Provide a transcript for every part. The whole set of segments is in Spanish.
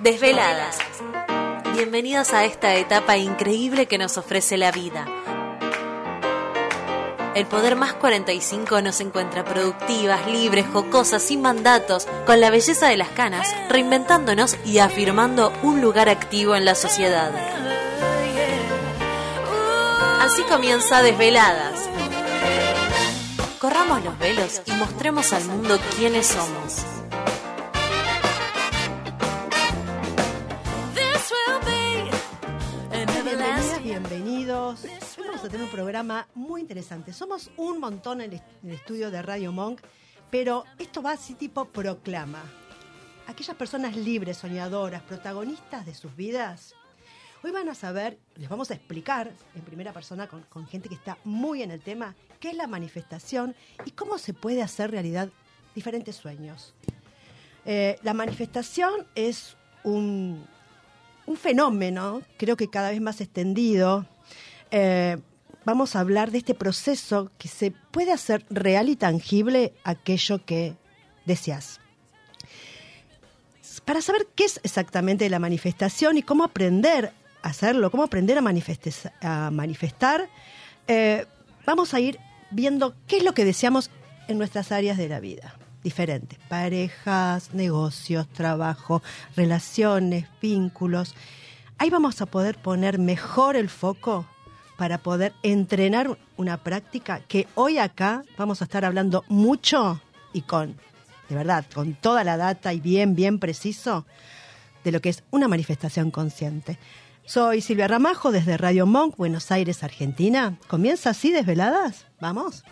Desveladas. Bienvenidos a esta etapa increíble que nos ofrece la vida. El Poder Más 45 nos encuentra productivas, libres, jocosas, sin mandatos, con la belleza de las canas, reinventándonos y afirmando un lugar activo en la sociedad. Así comienza Desveladas. Corramos los velos y mostremos al mundo quiénes somos. Tener un programa muy interesante. Somos un montón en el, estudio de Radio Monk, pero esto va así tipo proclama. Aquellas personas libres, soñadoras, protagonistas de sus vidas. Hoy van a saber, les vamos a explicar en primera persona con, con gente que está muy en el tema, qué es la manifestación y cómo se puede hacer realidad diferentes sueños. Eh, la manifestación es un, un fenómeno, creo que cada vez más extendido. Eh, vamos a hablar de este proceso que se puede hacer real y tangible aquello que deseas. Para saber qué es exactamente la manifestación y cómo aprender a hacerlo, cómo aprender a, manifestar, eh, vamos a ir viendo qué es lo que deseamos en nuestras áreas de la vida diferentes. Parejas, negocios, trabajo, relaciones, vínculos. Ahí vamos a poder poner mejor el foco para poder entrenar una práctica que hoy acá vamos a estar hablando mucho y con, de verdad, con toda la data y bien, bien preciso de lo que es una manifestación consciente. Soy Silvia Ramajo desde Radio Monk, Buenos Aires, Argentina. ¿Comienza así desveladas? Vamos.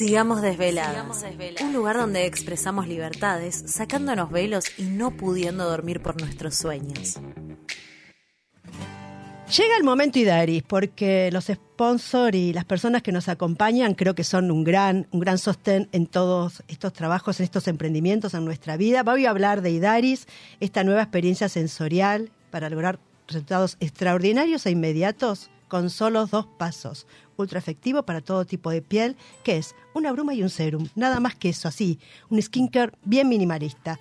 Sigamos desveladas. Un lugar donde expresamos libertades, sacándonos velos y no pudiendo dormir por nuestros sueños. Llega el momento Idaris, porque los sponsors y las personas que nos acompañan creo que son un gran, un gran sostén en todos estos trabajos, en estos emprendimientos, en nuestra vida. Voy a hablar de Idaris, esta nueva experiencia sensorial para lograr resultados extraordinarios e inmediatos con solo dos pasos. Ultra efectivo para todo tipo de piel, que es una bruma y un serum. Nada más que eso, así. Un skincare bien minimalista.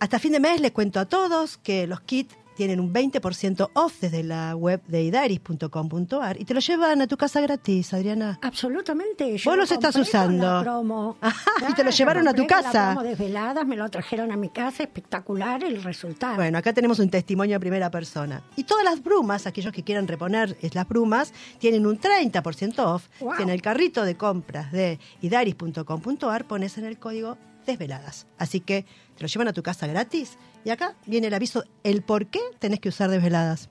Hasta fin de mes les cuento a todos que los kits tienen un 20% off desde la web de idaris.com.ar y te lo llevan a tu casa gratis, Adriana. Absolutamente. Yo Vos lo los estás usando. promo. Ajá, y te lo llevaron a tu casa. La promo desveladas, me lo trajeron a mi casa, espectacular el resultado. Bueno, acá tenemos un testimonio de primera persona. Y todas las brumas, aquellos que quieran reponer es las brumas, tienen un 30% off. Wow. Si en el carrito de compras de idaris.com.ar pones en el código desveladas. Así que te lo llevan a tu casa gratis. Y acá viene el aviso, el por qué tenés que usar desveladas.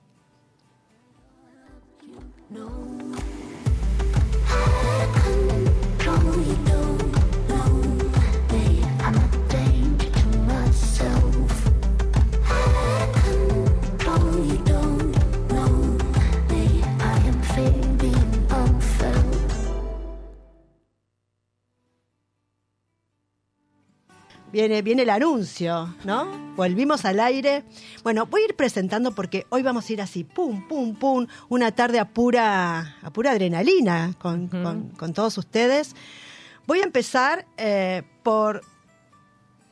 Viene, viene el anuncio, ¿no? Volvimos al aire. Bueno, voy a ir presentando porque hoy vamos a ir así, pum, pum, pum, una tarde a pura, a pura adrenalina con, con- con todos ustedes. Voy a empezar eh, por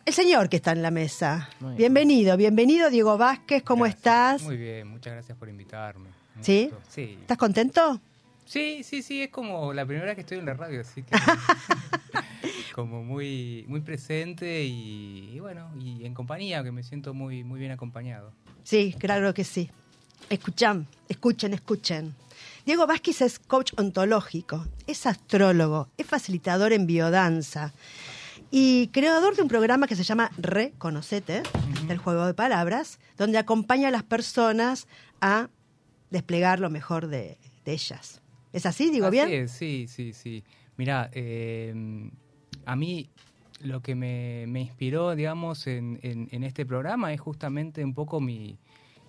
el señor que está en la mesa. Bien. Bienvenido, bienvenido Diego Vázquez, ¿cómo Gracias. estás? Muy bien, muchas gracias por invitarme. Un ¿Sí? gusto. Sí. ¿Estás contento? Sí, sí, sí, es como la primera vez que estoy en la radio, así que como muy muy presente y, y bueno, y en compañía, que me siento muy muy bien acompañado. Sí, claro que sí. Escuchan, escuchen, escuchen. Diego Vázquez es coach ontológico, es astrólogo, es facilitador en biodanza y creador de un programa que se llama Reconocete, el juego de palabras, donde acompaña a las personas a desplegar lo mejor de, de ellas. ¿Es así? ¿Digo Así bien? es, sí, sí, sí. Mira, a mí lo que me, me inspiró, digamos, en, en- este programa es justamente un poco mi,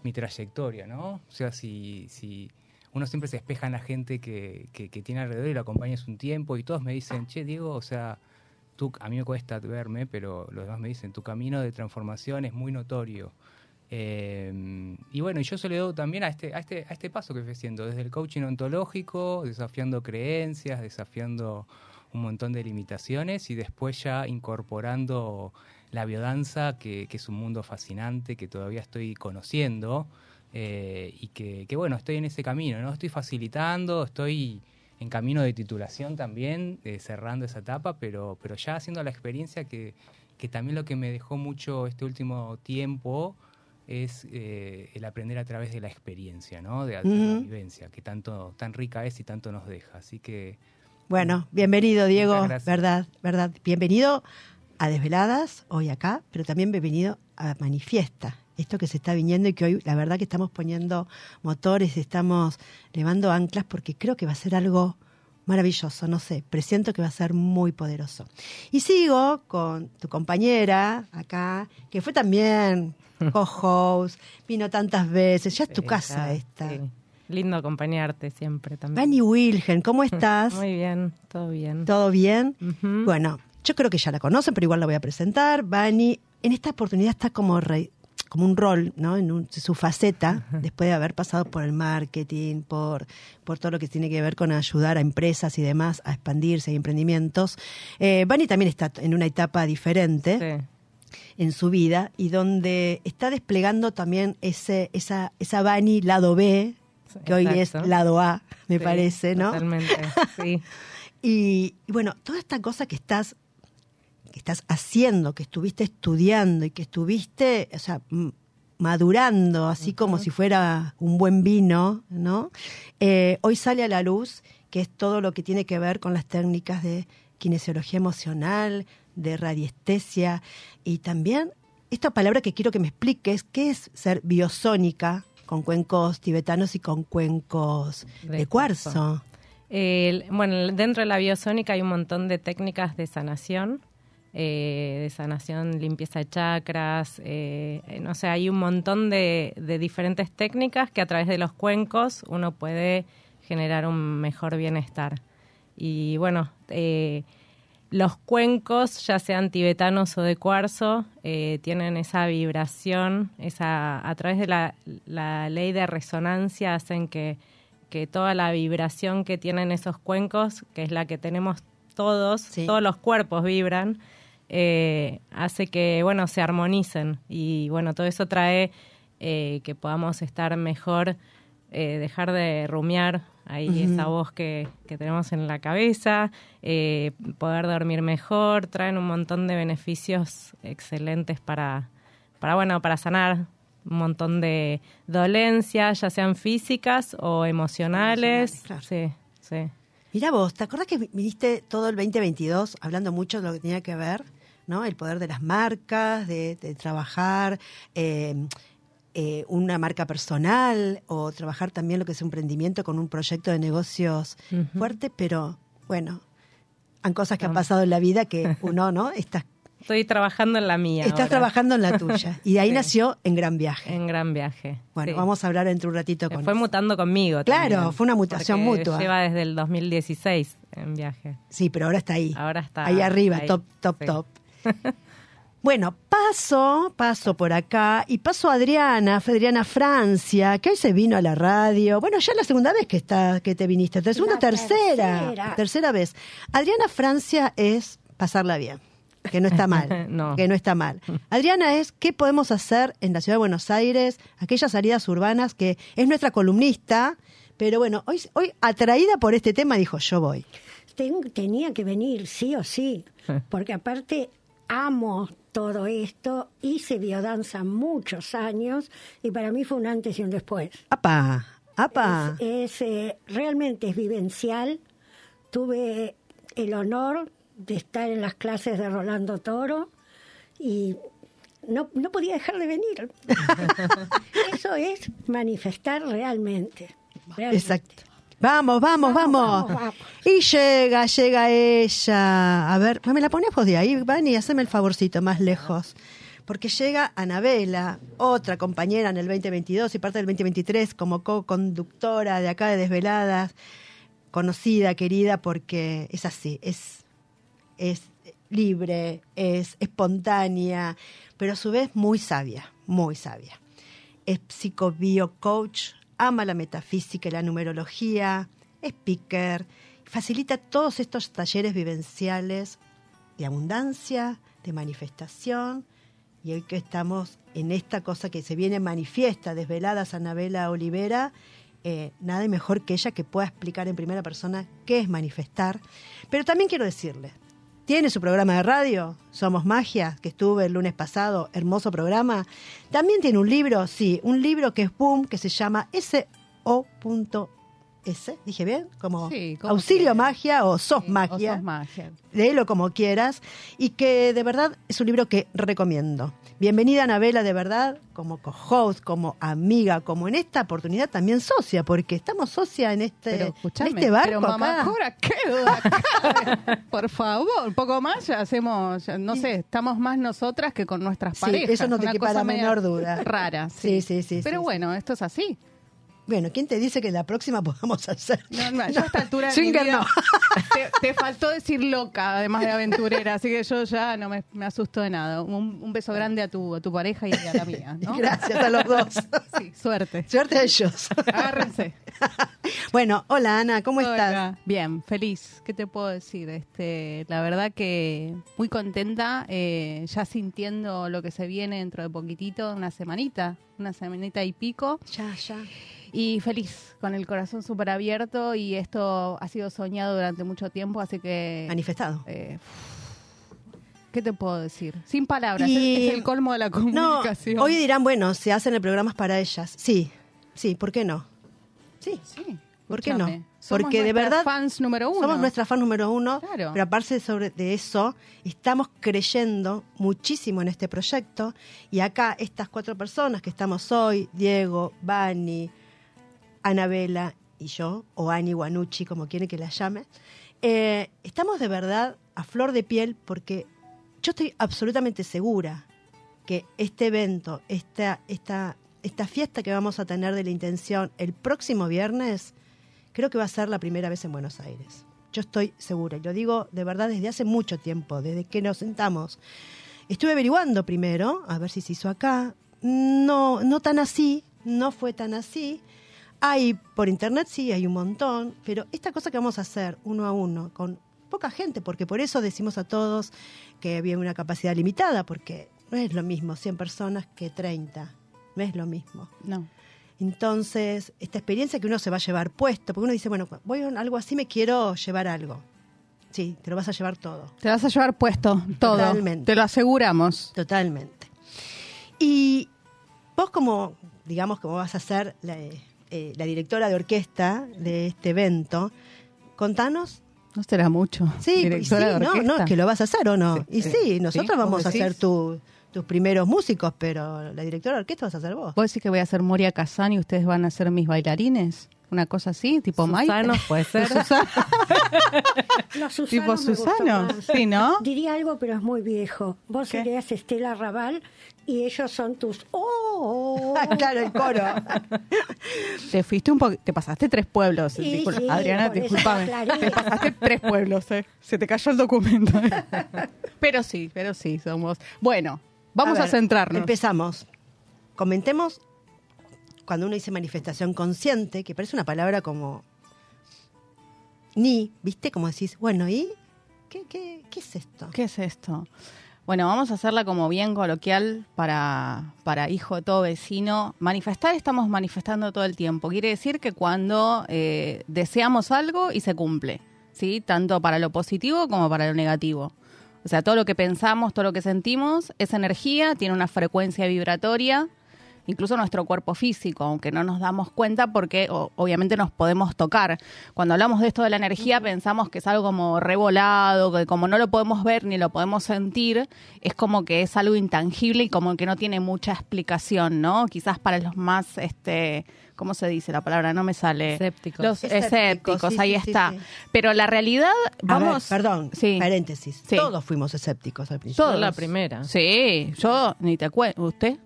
mi trayectoria, ¿no? O sea, si, si uno siempre se espeja en la gente que, que, tiene alrededor y lo acompañas un tiempo y todos me dicen, che, Diego, o sea, tú, a mí me cuesta verme, pero los demás me dicen, tu camino de transformación es muy notorio. Eh, y bueno, yo se lo doy también a este, a, este, a este paso que estoy haciendo, desde el coaching ontológico, desafiando creencias, desafiando un montón de limitaciones y después ya incorporando la biodanza, que, que es un mundo fascinante, que todavía estoy conociendo eh, y que, que, bueno, estoy en ese camino, ¿no? Estoy facilitando, estoy en camino de titulación también, eh, cerrando esa etapa, pero, pero ya haciendo la experiencia que, que también lo que me dejó mucho este último tiempo es eh, el aprender a través de la experiencia, ¿no? De, de la vivencia, que tanto, tan rica es y tanto nos deja. Así que bueno, bienvenido Diego, verdad, verdad. Bienvenido a Desveladas, hoy acá, pero también bienvenido a Manifiesta, esto que se está viniendo y que hoy la verdad que estamos poniendo motores, estamos levando anclas porque creo que va a ser algo maravilloso, no sé, presiento que va a ser muy poderoso. Y sigo con tu compañera acá, que fue también co-host, vino tantas veces, ya es tu casa esta. Lindo acompañarte siempre también. Vani Wilhelm, ¿cómo estás? Muy bien, todo bien. ¿Todo bien? Bueno, yo creo que ya la conocen, pero igual la voy a presentar. Vani, en esta oportunidad está como, como un rol, ¿no? En su faceta, después de haber pasado por el marketing, por, por todo lo que tiene que ver con ayudar a empresas y demás a expandirse y emprendimientos. Eh, Vani también está en una etapa diferente. en su vida y donde está desplegando también ese, esa, esa Bani lado B, que hoy es lado A, me parece, ¿no? Totalmente, sí. y, bueno, toda esta cosa que estás, que estás haciendo, que estuviste estudiando y que estuviste, o sea, madurando, así como si fuera un buen vino, ¿no? Eh, hoy sale a la luz que es todo lo que tiene que ver con las técnicas de kinesiología emocional, de radiestesia y también esta palabra que quiero que me expliques, ¿qué es ser biosónica? Con cuencos tibetanos y con cuencos de, cuarzo. bueno, dentro de la biosónica hay un montón de técnicas de sanación, eh, de sanación, limpieza de chakras, eh, no sé, hay un montón de, de, diferentes técnicas que a través de los cuencos uno puede generar un mejor bienestar. Y bueno, eh, los cuencos, ya sean tibetanos o de cuarzo, eh, tienen esa vibración, esa, a través de la, ley de resonancia hacen que, que, toda la vibración que tienen esos cuencos, que es la que tenemos todos, todos los cuerpos vibran, eh, hace que, bueno, se armonicen. Y, bueno, todo eso trae eh, que podamos estar mejor, dejar de rumiar ahí esa voz que, que, tenemos en la cabeza, eh, poder dormir mejor, traen un montón de beneficios excelentes para, para, bueno, para sanar un montón de dolencias, ya sean físicas o emocionales. Sí, sí. Mira vos, ¿te acuerdas que viniste todo el 2022 hablando mucho de lo que tenía que ver, ¿no? El poder de las marcas, de, de trabajar, eh, eh, una marca personal o trabajar también lo que es emprendimiento con un proyecto de negocios fuerte, pero bueno, han cosas que han pasado en la vida que uno, ¿no? Estás Estoy trabajando en la mía. Estás trabajando en la tuya. Y de ahí nació En Gran Viaje. En Gran Viaje. Bueno, vamos a hablar entre un ratito con Fue mutando conmigo. Claro, fue una mutación mutua. Lleva desde el 2016 en viaje. Sí, pero ahora está ahí. Ahora está. Ahí arriba, top, top, top. Bueno, paso, paso por acá y paso a Adriana, Adriana Francia, que hoy se vino a la radio. Bueno, ya es la segunda vez que está, que te viniste, la segunda, tercera, tercera, vez. Adriana Francia es pasarla bien, que no está mal, que no está mal. Adriana es qué podemos hacer en la ciudad de Buenos Aires, aquellas salidas urbanas que es nuestra columnista, pero bueno, hoy, hoy atraída por este tema dijo yo voy. tenía que venir sí o sí, porque aparte amo todo esto, hice biodanza muchos años y para mí fue un antes y un después. ¡Apa! ¡Apa! Es, eh, realmente es vivencial. Tuve el honor de estar en las clases de Rolando Toro y no, no podía dejar de venir. Eso es manifestar realmente. realmente. Exacto. Vamos, vamos, vamos, Y llega, llega ella. A ver, me la pones vos de ahí, Vani, haceme el favorcito más lejos. Porque llega Anabela, otra compañera en el 2022 y parte del 2023 como co-conductora de acá de Desveladas, conocida, querida, porque es así, es, es libre, es espontánea, pero a su vez muy sabia, muy sabia. Es psicobio coach, ama la metafísica y la numerología, speaker, facilita todos estos talleres vivenciales de abundancia, de manifestación, y hoy que estamos en esta cosa que se viene manifiesta, desvelada Sanabela Olivera, eh, nada mejor que ella que pueda explicar en primera persona qué es manifestar. Pero también quiero decirle, tiene su programa de radio, Somos Magia, que estuve el lunes pasado, hermoso programa. También tiene un libro, sí, un libro que es boom, que se llama S.O.S. ¿Dije bien? Como Sí, como Auxilio quieras. Magia o Sos Sí, o Magia. sos magia. Léelo como quieras. Y que de verdad es un libro que recomiendo. Bienvenida, Anabela, de verdad, como co-host, como amiga, como en esta oportunidad también socia, porque estamos socia en este, Pero en este barco. pero mamá acá. Cora, ¿qué duda acá? Por favor, un poco más ya hacemos, ya, no sé, estamos más nosotras que con nuestras Sí, parejas. eso no te cosa la menor duda. Rara, Sí, sí. sí, sí, Pero bueno, esto es así. Bueno, ¿quién te dice que la próxima podamos hacer? No, no, yo a esta altura de mi vida no. te, te faltó decir loca, además de aventurera, así que yo ya no me, me asusto de nada. Un, un beso grande a tu, a tu pareja y a la mía, ¿no? Gracias a los dos. Sí, suerte. Suerte a ellos. Agárrense. Bueno, hola Ana, ¿cómo estás? Hola. Bien, feliz. ¿Qué te puedo decir? Este, la verdad que muy contenta, eh, ya sintiendo lo que se viene dentro de poquitito, una semanita, una semanita y pico, Ya, ya. Y feliz, con el corazón súper abierto y esto ha sido soñado durante mucho tiempo, así que... Manifestado. eh, ¿Qué te puedo decir? Sin palabras, Y- es, es el colmo de la No, comunicación. hoy dirán, bueno, se hacen el programas para ellas. Sí, sí, ¿por qué no? Sí, Sí, ¿por qué no? somos Porque de nuestras verdad fans número uno. somos nuestra fan número uno, Claro. pero aparte sobre de eso, estamos creyendo muchísimo en este proyecto y acá estas cuatro personas que estamos hoy, Diego, Bani, Anabela y yo, o Ani Guanucci, como quieren que la llame, eh, estamos de verdad a flor de piel porque yo estoy absolutamente segura que este evento, esta, esta, esta fiesta que vamos a tener de la intención el próximo viernes, creo que va a ser la primera vez en Buenos Aires. Yo estoy segura, y lo digo de verdad desde hace mucho tiempo, desde que nos sentamos. Estuve averiguando primero, a ver si se hizo acá. No, no tan así, no fue tan así. Hay por internet sí, hay un montón, pero esta cosa que vamos a hacer uno a uno, con poca gente, porque por eso decimos a todos que había una capacidad limitada, porque no es lo mismo 100 personas que 30, no es lo mismo. No. Entonces, esta experiencia que uno se va a llevar puesto, porque uno dice, bueno, voy a algo así, me quiero llevar algo. Sí, te lo vas a llevar todo, Te vas a llevar puesto todo. Totalmente. Te lo aseguramos. totalmente. Y vos como, digamos, como vas a ser la, eh, la directora de orquesta de este evento, contanos. No será mucho. Sí, y sí, no, no, que lo vas a hacer o no. Sí, y sí, nosotros sí, vamos a ser tu- tus primeros músicos, pero la directora de orquesta vas a ser vos. ¿Vos decís que voy a ser Moria Kazan y ustedes van a ser mis bailarines? Una cosa así, tipo Maite. Susano, puede ser. Los Susanos tipo Susano. Sí, ¿no? Diría algo, pero es muy viejo. Vos ¿Qué? serías Estela Raval y ellos son tus... ¡Oh! claro, el coro. Te fuiste un poco, te pasaste tres pueblos. Sí, Disculpa, sí, Adriana, aclaré. Te pasaste tres pueblos, eh. Se te cayó el documento. pero sí, pero sí, somos. Bueno, vamos a, ver, centrarnos. Empezamos. Comentemos cuando uno dice manifestación consciente, que parece una palabra como ni, ¿viste? Como decís, bueno, ¿y qué, qué, qué es esto? ¿Qué es esto? Bueno, vamos a hacerla como bien coloquial para, para hijo de todo vecino. Manifestar estamos manifestando todo el tiempo. Quiere decir que cuando eh, deseamos algo y se cumple, ¿sí? Tanto para lo positivo como para lo negativo. O sea, todo lo que pensamos, todo lo que sentimos, es energía, tiene una frecuencia vibratoria, incluso nuestro cuerpo físico, aunque no nos damos cuenta porque o- obviamente nos podemos tocar. Cuando hablamos de esto de la energía pensamos que es algo como revolado, que como no lo podemos ver ni lo podemos sentir, es como que es algo intangible y como que no tiene mucha explicación, ¿no? Quizás para los más, este, ¿cómo se dice la palabra? No me sale. Escépticos. Los Escépticos, escépticos, sí, ahí sí, está. sí. Pero la realidad, A ver, vamos... perdón, Sí. paréntesis. Sí. Todos fuimos escépticos al principio. Todos. La primera. Sí, yo ni te cuento. ¿Usted?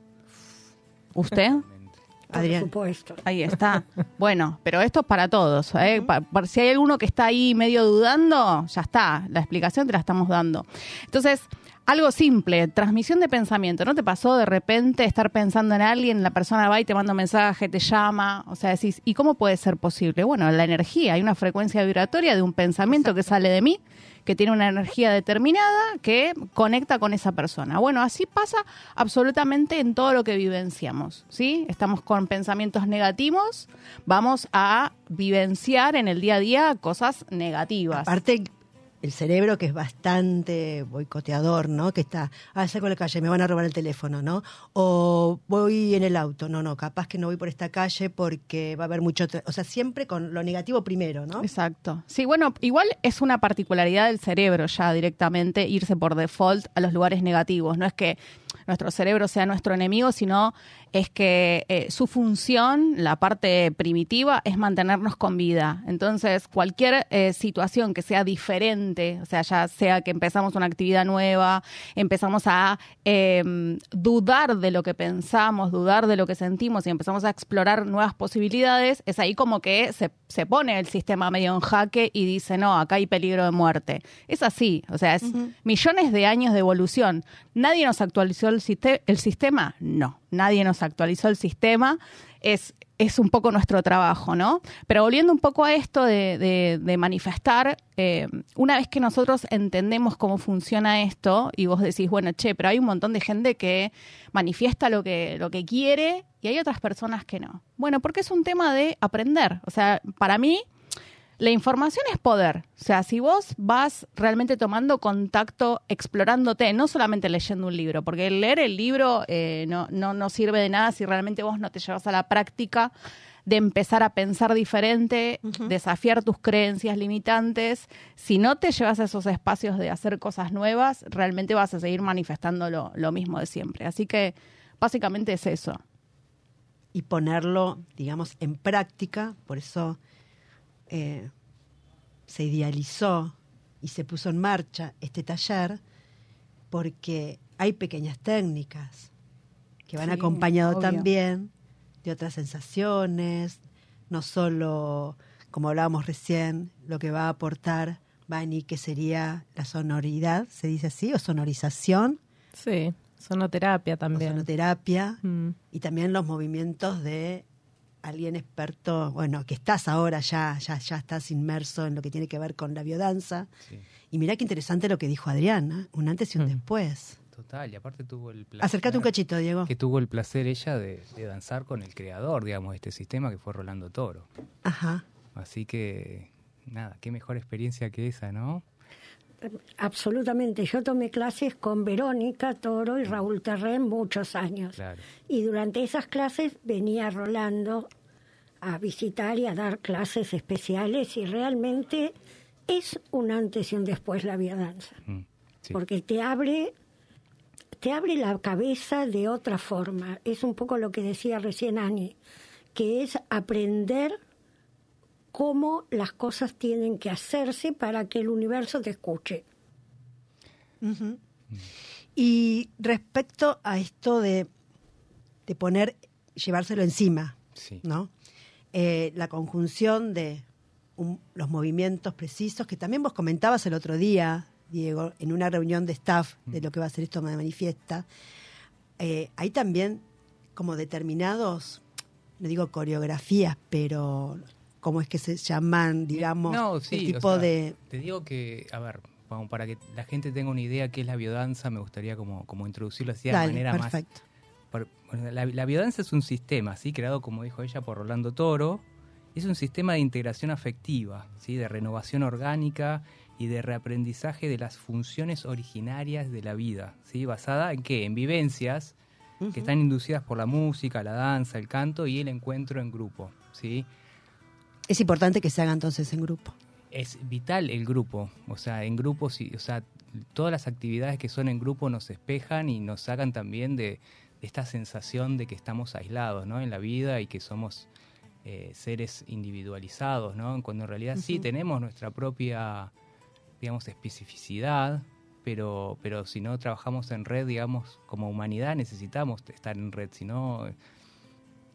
¿Usted? Por Adrián. supuesto. Ahí está. Bueno, pero esto es para todos. ¿eh? Pa- pa- si hay alguno que está ahí medio dudando, ya está. La explicación te la estamos dando. Entonces, algo simple, transmisión de pensamiento. ¿No te pasó de repente estar pensando en alguien, la persona va y te manda un mensaje, te llama? O sea, decís, ¿y cómo puede ser posible? Bueno, la energía, hay una frecuencia vibratoria de un pensamiento que sale de mí, que tiene una energía determinada que conecta con esa persona. Bueno, así pasa absolutamente en todo lo que vivenciamos, ¿sí? Estamos con pensamientos negativos, vamos a vivenciar en el día a día cosas negativas. Aparte, el cerebro que es bastante boicoteador, ¿no? Que está, ah, salgo a la calle, me van a robar el teléfono, ¿no? O voy en el auto, no, no, capaz que no voy por esta calle porque va a haber mucho, o sea, siempre con lo negativo primero, ¿no? Exacto. Sí, bueno, igual es una particularidad del cerebro ya directamente irse por default a los lugares negativos. No es que nuestro cerebro sea nuestro enemigo, sino es que eh, su función, la parte primitiva, es mantenernos con vida. Entonces, cualquier eh, situación que sea diferente, o sea, ya sea que empezamos una actividad nueva, empezamos a eh, dudar de lo que pensamos, dudar de lo que sentimos y empezamos a explorar nuevas posibilidades, es ahí como que se, se pone el sistema medio en jaque y dice, no, acá hay peligro de muerte. Es así, o sea, es millones de años de evolución. ¿Nadie nos actualizó el, el sistema? No, nadie nos actualizó el sistema. Es, es un poco nuestro trabajo, ¿no? Pero volviendo un poco a esto de, manifestar, eh, una vez que nosotros entendemos cómo funciona esto y vos decís, bueno, che, pero hay un montón de gente que manifiesta lo que, lo que quiere y hay otras personas que no. Bueno, porque es un tema de aprender. O sea, para mí, la información es poder. O sea, si vos vas realmente tomando contacto, explorándote, no solamente leyendo un libro, porque leer el libro eh, no, no, no sirve de nada si realmente vos no te llevas a la práctica de empezar a pensar diferente, desafiar tus creencias limitantes. Si no te llevas a esos espacios de hacer cosas nuevas, realmente vas a seguir manifestando lo, lo mismo de siempre. Así que básicamente es eso. y ponerlo, digamos, en práctica. Por eso eh, se idealizó y se puso en marcha este taller, porque hay pequeñas técnicas que van Sí, acompañado obvio. también de otras sensaciones, no solo, como hablábamos recién, lo que va a aportar Bani, que sería la sonoridad, se dice así, o sonorización, Sí, sonoterapia o también. sonoterapia, Mm. y también los movimientos de alguien experto, bueno, que estás ahora ya, ya, ya estás inmerso en lo que tiene que ver con la biodanza. Sí, Y mirá qué interesante lo que dijo Adriana, un antes y un Mm. después. total. Y aparte tuvo el placer. Acércate un cachito, Diego. Que tuvo el placer ella de, de danzar con el creador, digamos, de este sistema que fue Rolando Toro. Ajá. Así que, nada, qué mejor experiencia que esa, ¿no? Absolutamente. Yo tomé clases con Verónica Toro y Raúl Terren muchos años. Claro. Y durante esas clases venía Rolando a visitar y a dar clases especiales y realmente es un antes y un después la biodanza. Mm, sí. Porque te abre, te abre la cabeza de otra forma. Es un poco lo que decía recién Ani, que es aprender cómo las cosas tienen que hacerse para que el universo te escuche. Ujú. Y respecto a esto de, de poner, llevárselo encima, Sí. ¿no? Eh, la conjunción de un- los movimientos precisos, que también vos comentabas el otro día, Diego, en una reunión de staff de lo que va a ser esto de manifiesta, eh, hay también como determinados, no digo coreografías, pero cómo es que se llaman, digamos, No, sí, el o tipo sea, de... Te digo que, a ver, para que la gente tenga una idea qué es la biodanza, me gustaría como, como introducirlo así de Dale, manera más perfecto. Por- bueno, la, la biodanza es un sistema, ¿sí? creado, como dijo ella, por Rolando Toro. Es un sistema de integración afectiva, ¿sí? de renovación orgánica y de reaprendizaje de las funciones originarias de la vida, ¿sí? basada en qué? En vivencias que están inducidas por la música, la danza, el canto y el encuentro en grupo. ¿sí? Es importante que se haga entonces en grupo. es vital el grupo, o sea, en grupo, o sea, todas las actividades que son en grupo nos espejan y nos sacan también de, de esta sensación de que estamos aislados, ¿no? En la vida y que somos eh, seres individualizados, ¿no? Cuando en realidad sí tenemos nuestra propia, digamos, especificidad, pero, pero si no trabajamos en red, digamos, como humanidad necesitamos estar en red, si no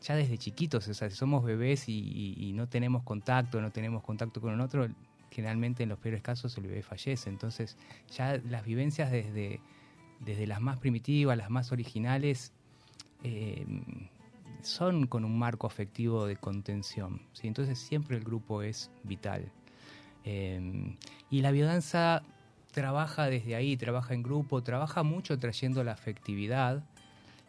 ya desde chiquitos, o sea, si somos bebés y, no tenemos contacto, no tenemos contacto con el otro, generalmente en los peores casos el bebé fallece. Entonces, ya las vivencias desde, desde las más primitivas, las más originales, eh, son con un marco afectivo de contención. ¿sí? Entonces siempre el grupo es vital. Eh, y la biodanza trabaja desde ahí, trabaja en grupo, trabaja mucho trayendo la afectividad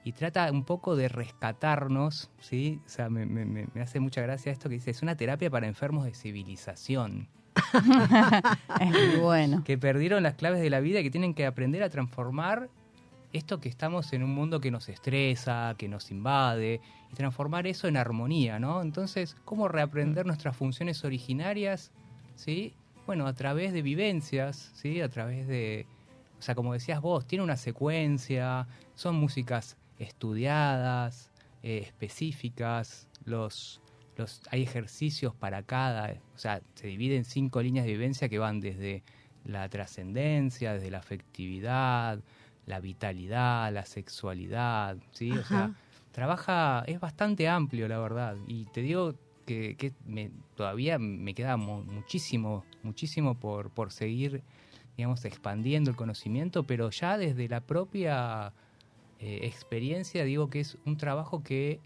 y trata un poco de rescatarnos, ¿sí? O sea, me, me- me hace mucha gracia esto que dice, es una terapia para enfermos de civilización, Es muy bueno. que perdieron las claves de la vida y que tienen que aprender a transformar esto que estamos en un mundo que nos estresa, que nos invade, y transformar eso en armonía, ¿no? Entonces, ¿cómo reaprender nuestras funciones originarias, ¿sí? Bueno, a través de vivencias, ¿sí? A través de, o sea, como decías vos, tiene una secuencia, son músicas estudiadas, eh, específicas, los, los, hay ejercicios para cada, o sea, se divide en cinco líneas de vivencia que van desde la trascendencia, desde la afectividad, la vitalidad, la sexualidad, ¿sí? O sea, trabaja, es bastante amplio, la verdad. Y te digo que, que me- todavía me queda mu- muchísimo, muchísimo por, por seguir, digamos, expandiendo el conocimiento, pero ya desde la propia eh, experiencia digo que es un trabajo que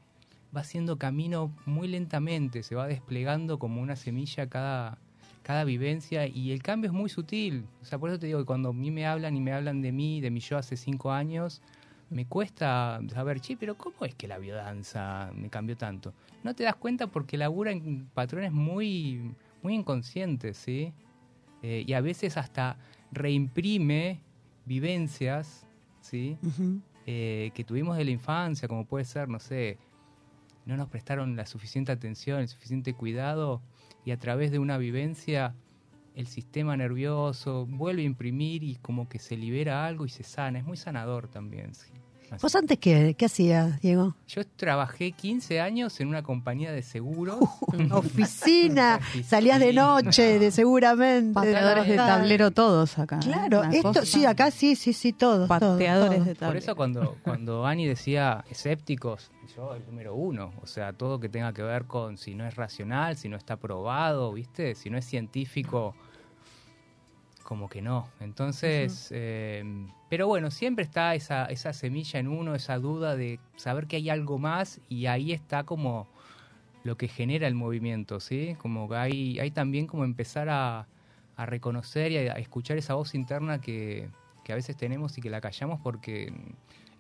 va haciendo camino muy lentamente, se va desplegando como una semilla cada, cada vivencia y el cambio es muy sutil. O sea, por eso te digo que cuando a mí me hablan y me hablan de mí, de mi yo hace cinco años, me cuesta saber, che, pero ¿cómo es que la biodanza me cambió tanto? No te das cuenta porque labura en patrones muy, muy inconscientes, ¿sí? Eh, y a veces hasta reimprime vivencias, ¿sí? Eh, que tuvimos de la infancia, como puede ser, no sé, no nos prestaron la suficiente atención, el suficiente cuidado, y a través de una vivencia el sistema nervioso vuelve a imprimir y como que se libera algo y se sana. Es muy sanador también. sí. Así. ¿Vos antes qué, qué hacías, Diego? Yo trabajé 15 años en una compañía de seguros. Oficina, Oficina. salías de noche, de seguramente. Pateadores de tablero todos acá. ¿eh? Claro, esto cosa. sí, acá sí, sí, sí, todos. Pateadores todos. de tablero. Por eso cuando, cuando Ani decía escépticos, yo el número uno, o sea, todo que tenga que ver con si no es racional, si no está probado, ¿viste? Si no es científico, como que no. Entonces, eh, pero bueno, siempre está esa, esa semilla en uno, esa duda de saber que hay algo más y ahí está como lo que genera el movimiento, ¿sí? Como que hay, hay también como empezar a, a reconocer y a, escuchar esa voz interna que, que a veces tenemos y que la callamos porque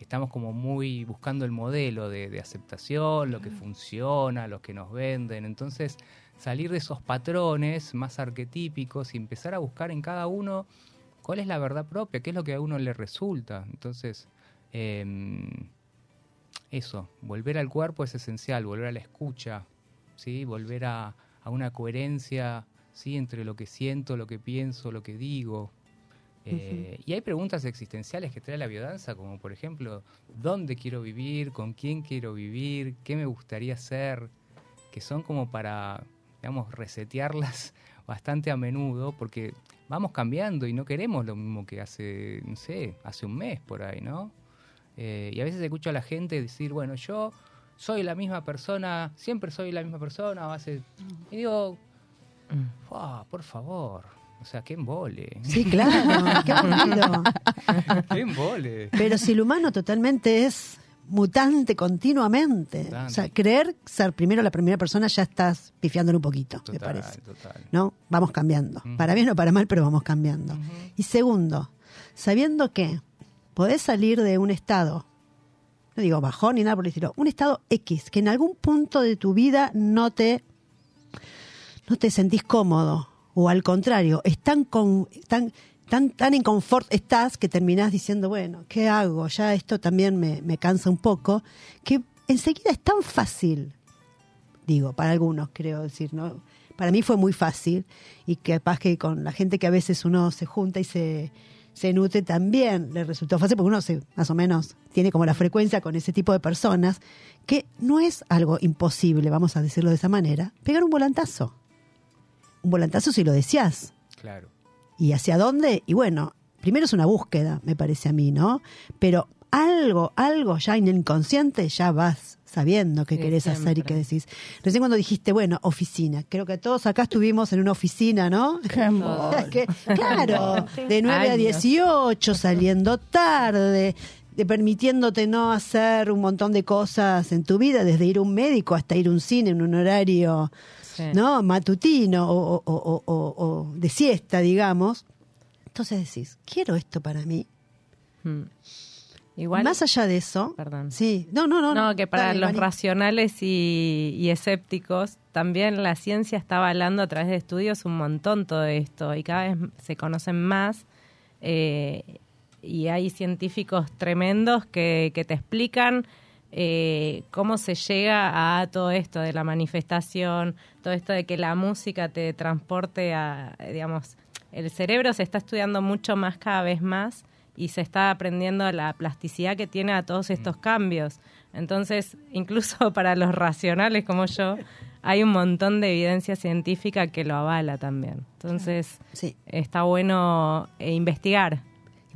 estamos como muy buscando el modelo de, de aceptación, lo que funciona, lo que nos venden. Entonces, salir de esos patrones más arquetípicos y empezar a buscar en cada uno cuál es la verdad propia, qué es lo que a uno le resulta. Entonces, em, eso, volver al cuerpo es esencial, volver a la escucha, ¿sí? volver a, a una coherencia ¿sí? entre lo que siento, lo que pienso, lo que digo. Eh, Y hay preguntas existenciales que trae la biodanza, como por ejemplo, ¿dónde quiero vivir? ¿Con quién quiero vivir? ¿Qué me gustaría ser? Que son como para, digamos, resetearlas bastante a menudo, porque vamos cambiando y no queremos lo mismo que hace, no sé, hace un mes por ahí, ¿no? Eh, y a veces escucho a la gente decir, bueno, yo soy la misma persona, siempre soy la misma persona, o hace... Y digo, "Fua, por favor, o sea, qué embole, Sí, claro, qué aburrido. qué embole. Pero si el humano totalmente es mutante continuamente. Mutante. O sea, creer ser primero la primera persona ya estás pifiándolo un poquito, me Total, parece. total. ¿No? Vamos cambiando. Para bien o para mal, pero vamos cambiando. Y segundo, sabiendo que podés salir de un estado, no digo bajón ni nada por el estilo, un estado X, que en algún punto de tu vida no te, no te sentís cómodo, o al contrario, es tan, con, tan, tan, tan en confort estás que terminás diciendo, bueno, ¿qué hago? Ya esto también me, me cansa un poco, que enseguida es tan fácil digo, para algunos creo decir, ¿no? Para mí fue muy fácil y capaz que con la gente que a veces uno se junta y se, se nutre también le resultó fácil porque uno se, más o menos tiene como la frecuencia con ese tipo de personas que no es algo imposible, vamos a decirlo de esa manera, pegar un volantazo. Un volantazo si lo deseas. Claro. ¿Y hacia dónde? Y bueno, primero es una búsqueda, me parece a mí, ¿no? Pero algo, algo ya en el inconsciente ya vas sabiendo qué Sí, querés hacer y qué decís. Recién cuando dijiste, bueno, oficina, creo que todos acá estuvimos en una oficina, ¿no? Qué amor. Que, claro, de 9 a Años. 18, saliendo tarde, de permitiéndote no hacer un montón de cosas en tu vida, desde ir a un médico hasta ir a un cine en un horario Sí. ¿no? matutino o, o- o- o- o de siesta, digamos. Entonces decís, quiero esto para mí. Mm. Igual, Más allá de eso, Perdón. sí, no, no, no, no, que para Dale, los racionales y, y escépticos, también la ciencia está avalando a través de estudios un montón todo esto y cada vez se conocen más eh, y hay científicos tremendos que, que te explican eh, cómo se llega a todo esto de la manifestación, todo esto de que la música te transporte a, digamos, el cerebro se está estudiando mucho más cada vez más y se está aprendiendo la plasticidad que tiene a todos estos cambios. Entonces, incluso para los racionales como yo, hay un montón de evidencia científica que lo avala también. Entonces, Sí. está bueno eh, investigar.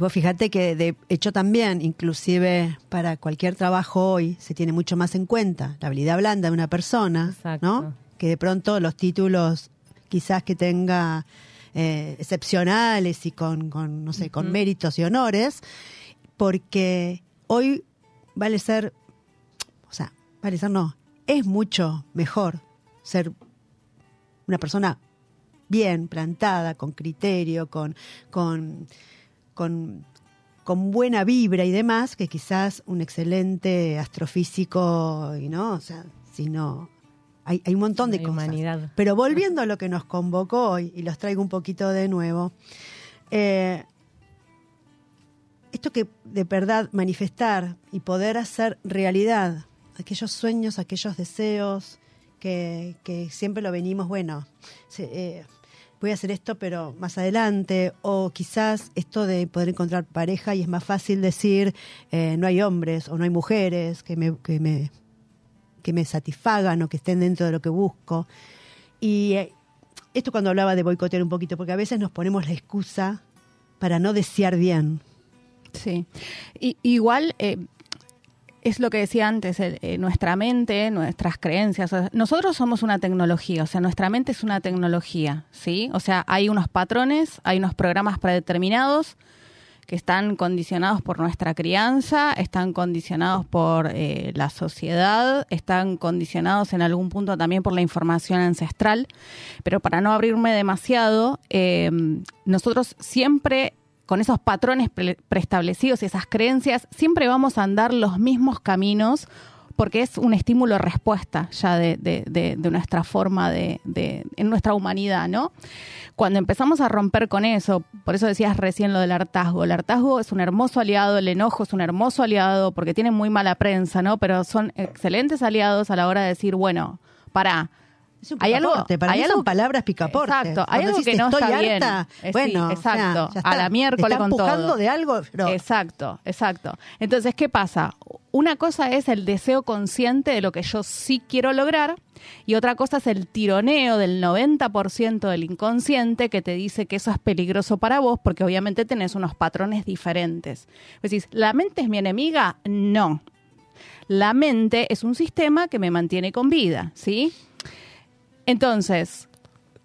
Vos fíjate que de hecho también, inclusive para cualquier trabajo hoy, se tiene mucho más en cuenta la habilidad blanda de una persona, Exacto. ¿no? Que de pronto los títulos quizás que tenga eh, excepcionales y con, con, no sé, con méritos y honores, porque hoy vale ser, o sea, vale ser no, es mucho mejor ser una persona bien plantada, con criterio, con, con, con, con buena vibra y demás, que quizás un excelente astrofísico, y no, o sea, sino hay, hay un montón de cosas. humanidad. Pero volviendo a lo que nos convocó hoy, y los traigo un poquito de nuevo, eh, esto que de verdad manifestar y poder hacer realidad aquellos sueños, aquellos deseos que, que siempre lo venimos, bueno, se- eh, voy a hacer esto pero más adelante, o quizás esto de poder encontrar pareja y es más fácil decir eh, no hay hombres o no hay mujeres que me, que me, que me satisfagan o que estén dentro de lo que busco. Y eh, esto cuando hablaba de boicotear un poquito, porque a veces nos ponemos la excusa para no desear bien. Sí. Igual eh, es lo que decía antes, eh, nuestra mente, nuestras creencias. nosotros somos una tecnología, o sea, nuestra mente es una tecnología, ¿sí? O sea, hay unos patrones, hay unos programas predeterminados que están condicionados por nuestra crianza, están condicionados por eh, la sociedad, están condicionados en algún punto también por la información ancestral. Pero para no abrirme demasiado, eh, nosotros siempre con esos patrones pre- preestablecidos y esas creencias, siempre vamos a andar los mismos caminos porque es un estímulo-respuesta ya de, de- de- de nuestra forma de, de- en nuestra humanidad, ¿no? Cuando empezamos a romper con eso, por eso decías recién lo del hartazgo, el hartazgo es un hermoso aliado, el enojo es un hermoso aliado, porque tiene muy mala prensa, ¿no? Pero son excelentes aliados a la hora de decir, bueno, para Es un Hay algo- picaporte, para hay mí algo- son palabras picaporte. Exacto, hay Cuando algo decís, que no "Estoy está bien". harta", sí, bueno, o sea, exacto, a la miércoles con empujando todo. de algo, Exacto, exacto. Entonces, ¿qué pasa? Una cosa es el deseo consciente de lo que yo sí quiero lograr y otra cosa es el tironeo del 90% del inconsciente que te dice que eso es peligroso para vos porque obviamente tenés unos patrones diferentes. Decís, ¿la mente es mi enemiga? No. La mente es un sistema que me mantiene con vida, ¿sí? Entonces,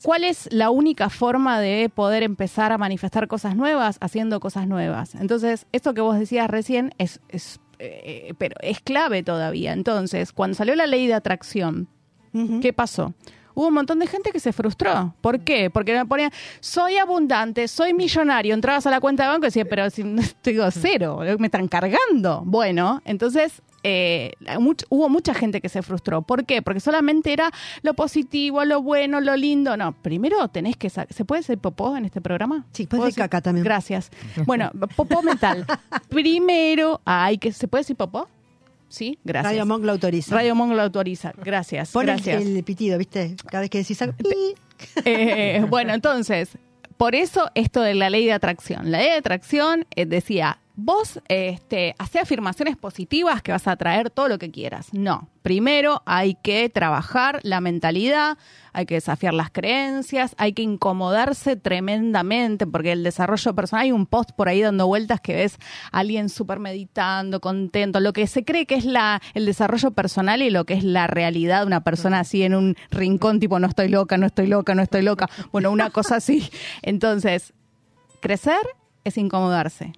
¿cuál es la única forma de poder empezar a manifestar cosas nuevas? Haciendo cosas nuevas. Entonces, esto que vos decías recién es, es, eh, pero es clave todavía. Entonces, cuando salió la ley de atracción, Ujú. ¿qué pasó? Hubo un montón de gente que se frustró. ¿Por qué? Porque me ponían, soy abundante, soy millonario. Entrabas a la cuenta de banco y decías, pero si a cero, me están cargando. Bueno, entonces eh, much- hubo mucha gente que se frustró. ¿Por qué? Porque solamente era lo positivo, lo bueno, lo lindo. No, primero tenés que... ¿Se puede ser popó en este programa? Sí, puede ¿Puedo ser caca también. Gracias. Bueno, popó mental. primero, ay, que ¿se puede decir popó? Sí, gracias. Radio Monk lo autoriza. Radio Monk lo autoriza. Gracias. Pon gracias. el pitido, ¿viste? Cada vez que decís algo. Eh, bueno, entonces, por eso esto de la ley de atracción. La ley de atracción eh, decía, vos este, hace afirmaciones positivas que vas a traer todo lo que quieras. No. Primero hay que trabajar la mentalidad, hay que desafiar las creencias, hay que incomodarse tremendamente, porque el desarrollo personal, hay un post por ahí dando vueltas que ves a alguien súper meditando, contento, lo que se cree que es la, el desarrollo personal y lo que es la realidad de una persona así en un rincón tipo no estoy loca, no estoy loca, no estoy loca. Bueno, una cosa así. Entonces, crecer es incomodarse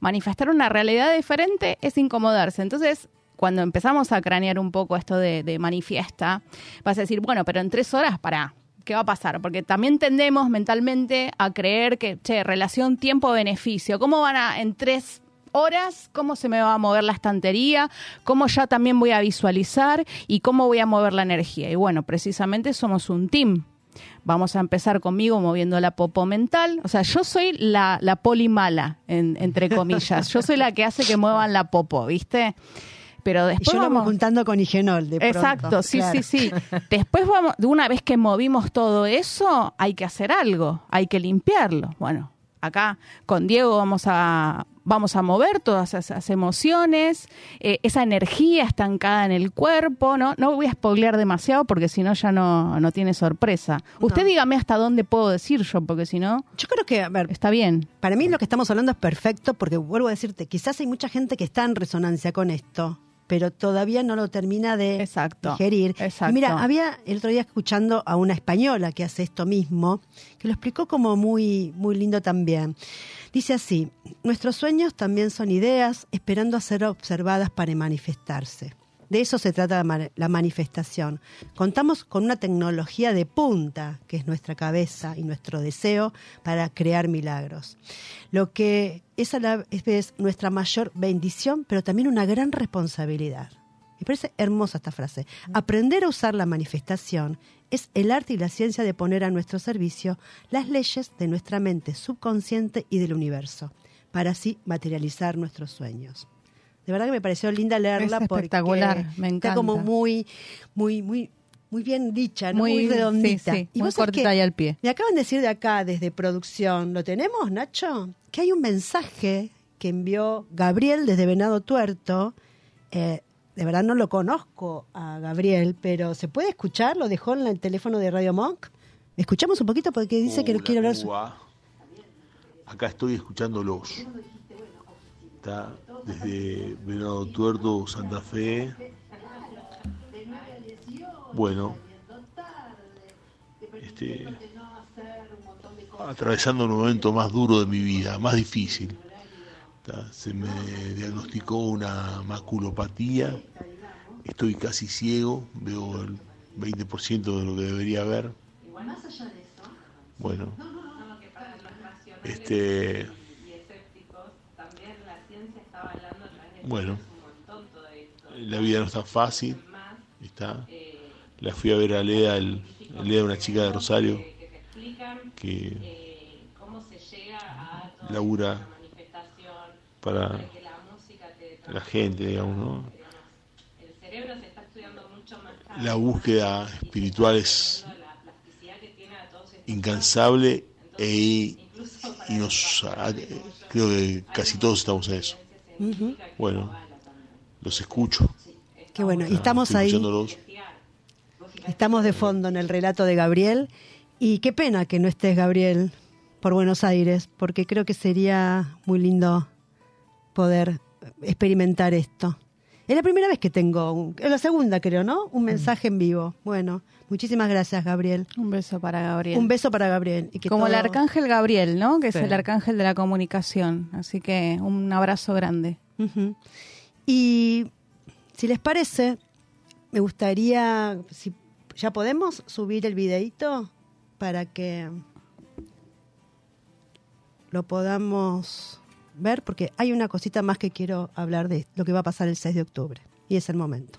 manifestar una realidad diferente es incomodarse. Entonces, cuando empezamos a cranear un poco esto de, manifiesta, vas a decir, bueno, pero en tres horas, para, ¿qué va a pasar? Porque también tendemos mentalmente a creer que, che, relación tiempo-beneficio, ¿cómo van a, en tres horas, cómo se me va a mover la estantería, cómo ya también voy a visualizar y cómo voy a mover la energía? Y bueno, precisamente somos un team vamos a empezar conmigo moviendo la popo mental. O sea, yo soy la, la poli mala, entre comillas. Yo soy la que hace que muevan la popo, ¿viste? Pero después yo vamos juntando con Igenol de Exacto, sí, sí, sí. Después vamos, una vez que movimos todo eso, hay que hacer algo, hay que limpiarlo. Bueno, acá con Diego vamos a vamos a mover todas esas emociones, eh, esa energía estancada en el cuerpo, ¿no? No voy a spoilear demasiado porque si no ya no, no tiene sorpresa. Usted dígame hasta dónde puedo decir yo, porque si no... Yo creo que, a ver... Está bien. Para mí lo que estamos hablando es perfecto porque vuelvo a decirte, quizás hay mucha gente que está en resonancia con esto pero todavía no lo termina de digerir. mira, había el otro día escuchando a una española que hace esto mismo, que lo explicó como muy, muy lindo también. Dice así, nuestros sueños también son ideas esperando a ser observadas para manifestarse. De eso se trata la manifestación. Contamos con una tecnología de punta, que es nuestra cabeza y nuestro deseo para crear milagros. Lo que es a vez nuestra mayor bendición, pero también una gran responsabilidad. Me parece hermosa esta frase. Aprender a usar la manifestación es el arte y la ciencia de poner a nuestro servicio las leyes de nuestra mente subconsciente y del universo, para así materializar nuestros sueños. De verdad que me pareció linda leerla es espectacular, me encanta. Está como muy, muy, muy, muy bien dicha, muy, redondita. Sí, muy cortita y al pie. Me acaban de decir de acá, desde producción, ¿lo tenemos, Nacho? Que hay un mensaje que envió Gabriel desde Venado Tuerto. Eh, de verdad no lo conozco a Gabriel, pero ¿se puede escuchar? Lo dejó en el teléfono de Radio Monk. Escuchamos un poquito porque dice que quiere hablar. Su... Acá estoy escuchándolos. Está desde Venado Tuerto, Santa Fe. Bueno, este, atravesando un momento más duro de mi vida, más difícil. Se me diagnosticó una maculopatía, estoy casi ciego, veo el 20% de lo que debería ver. Bueno, este Bueno, la vida no está fácil. Está. La fui a ver a Lea, el, una chica de Rosario, que labura para la gente, digamos, ¿no? La búsqueda espiritual es incansable e, y nos, creo que casi todos estamos en eso. Bueno, los escucho. Qué bueno, y estamos ahí. Estamos de fondo en el relato de Gabriel. Y qué pena que no estés, Gabriel, por Buenos Aires, porque creo que sería muy lindo poder experimentar esto. Es la primera vez que tengo, es la segunda creo, ¿no? Un mm. mensaje en vivo. Bueno, muchísimas gracias, Gabriel. Un beso para Gabriel. Un beso para Gabriel. Y Como el arcángel Gabriel, ¿no? Que es el arcángel de la comunicación. Así que un abrazo grande. Y si les parece, me gustaría, si ya podemos subir el videito para que lo podamos ver porque hay una cosita más que quiero hablar de lo que va a pasar el 6 de octubre y es el momento.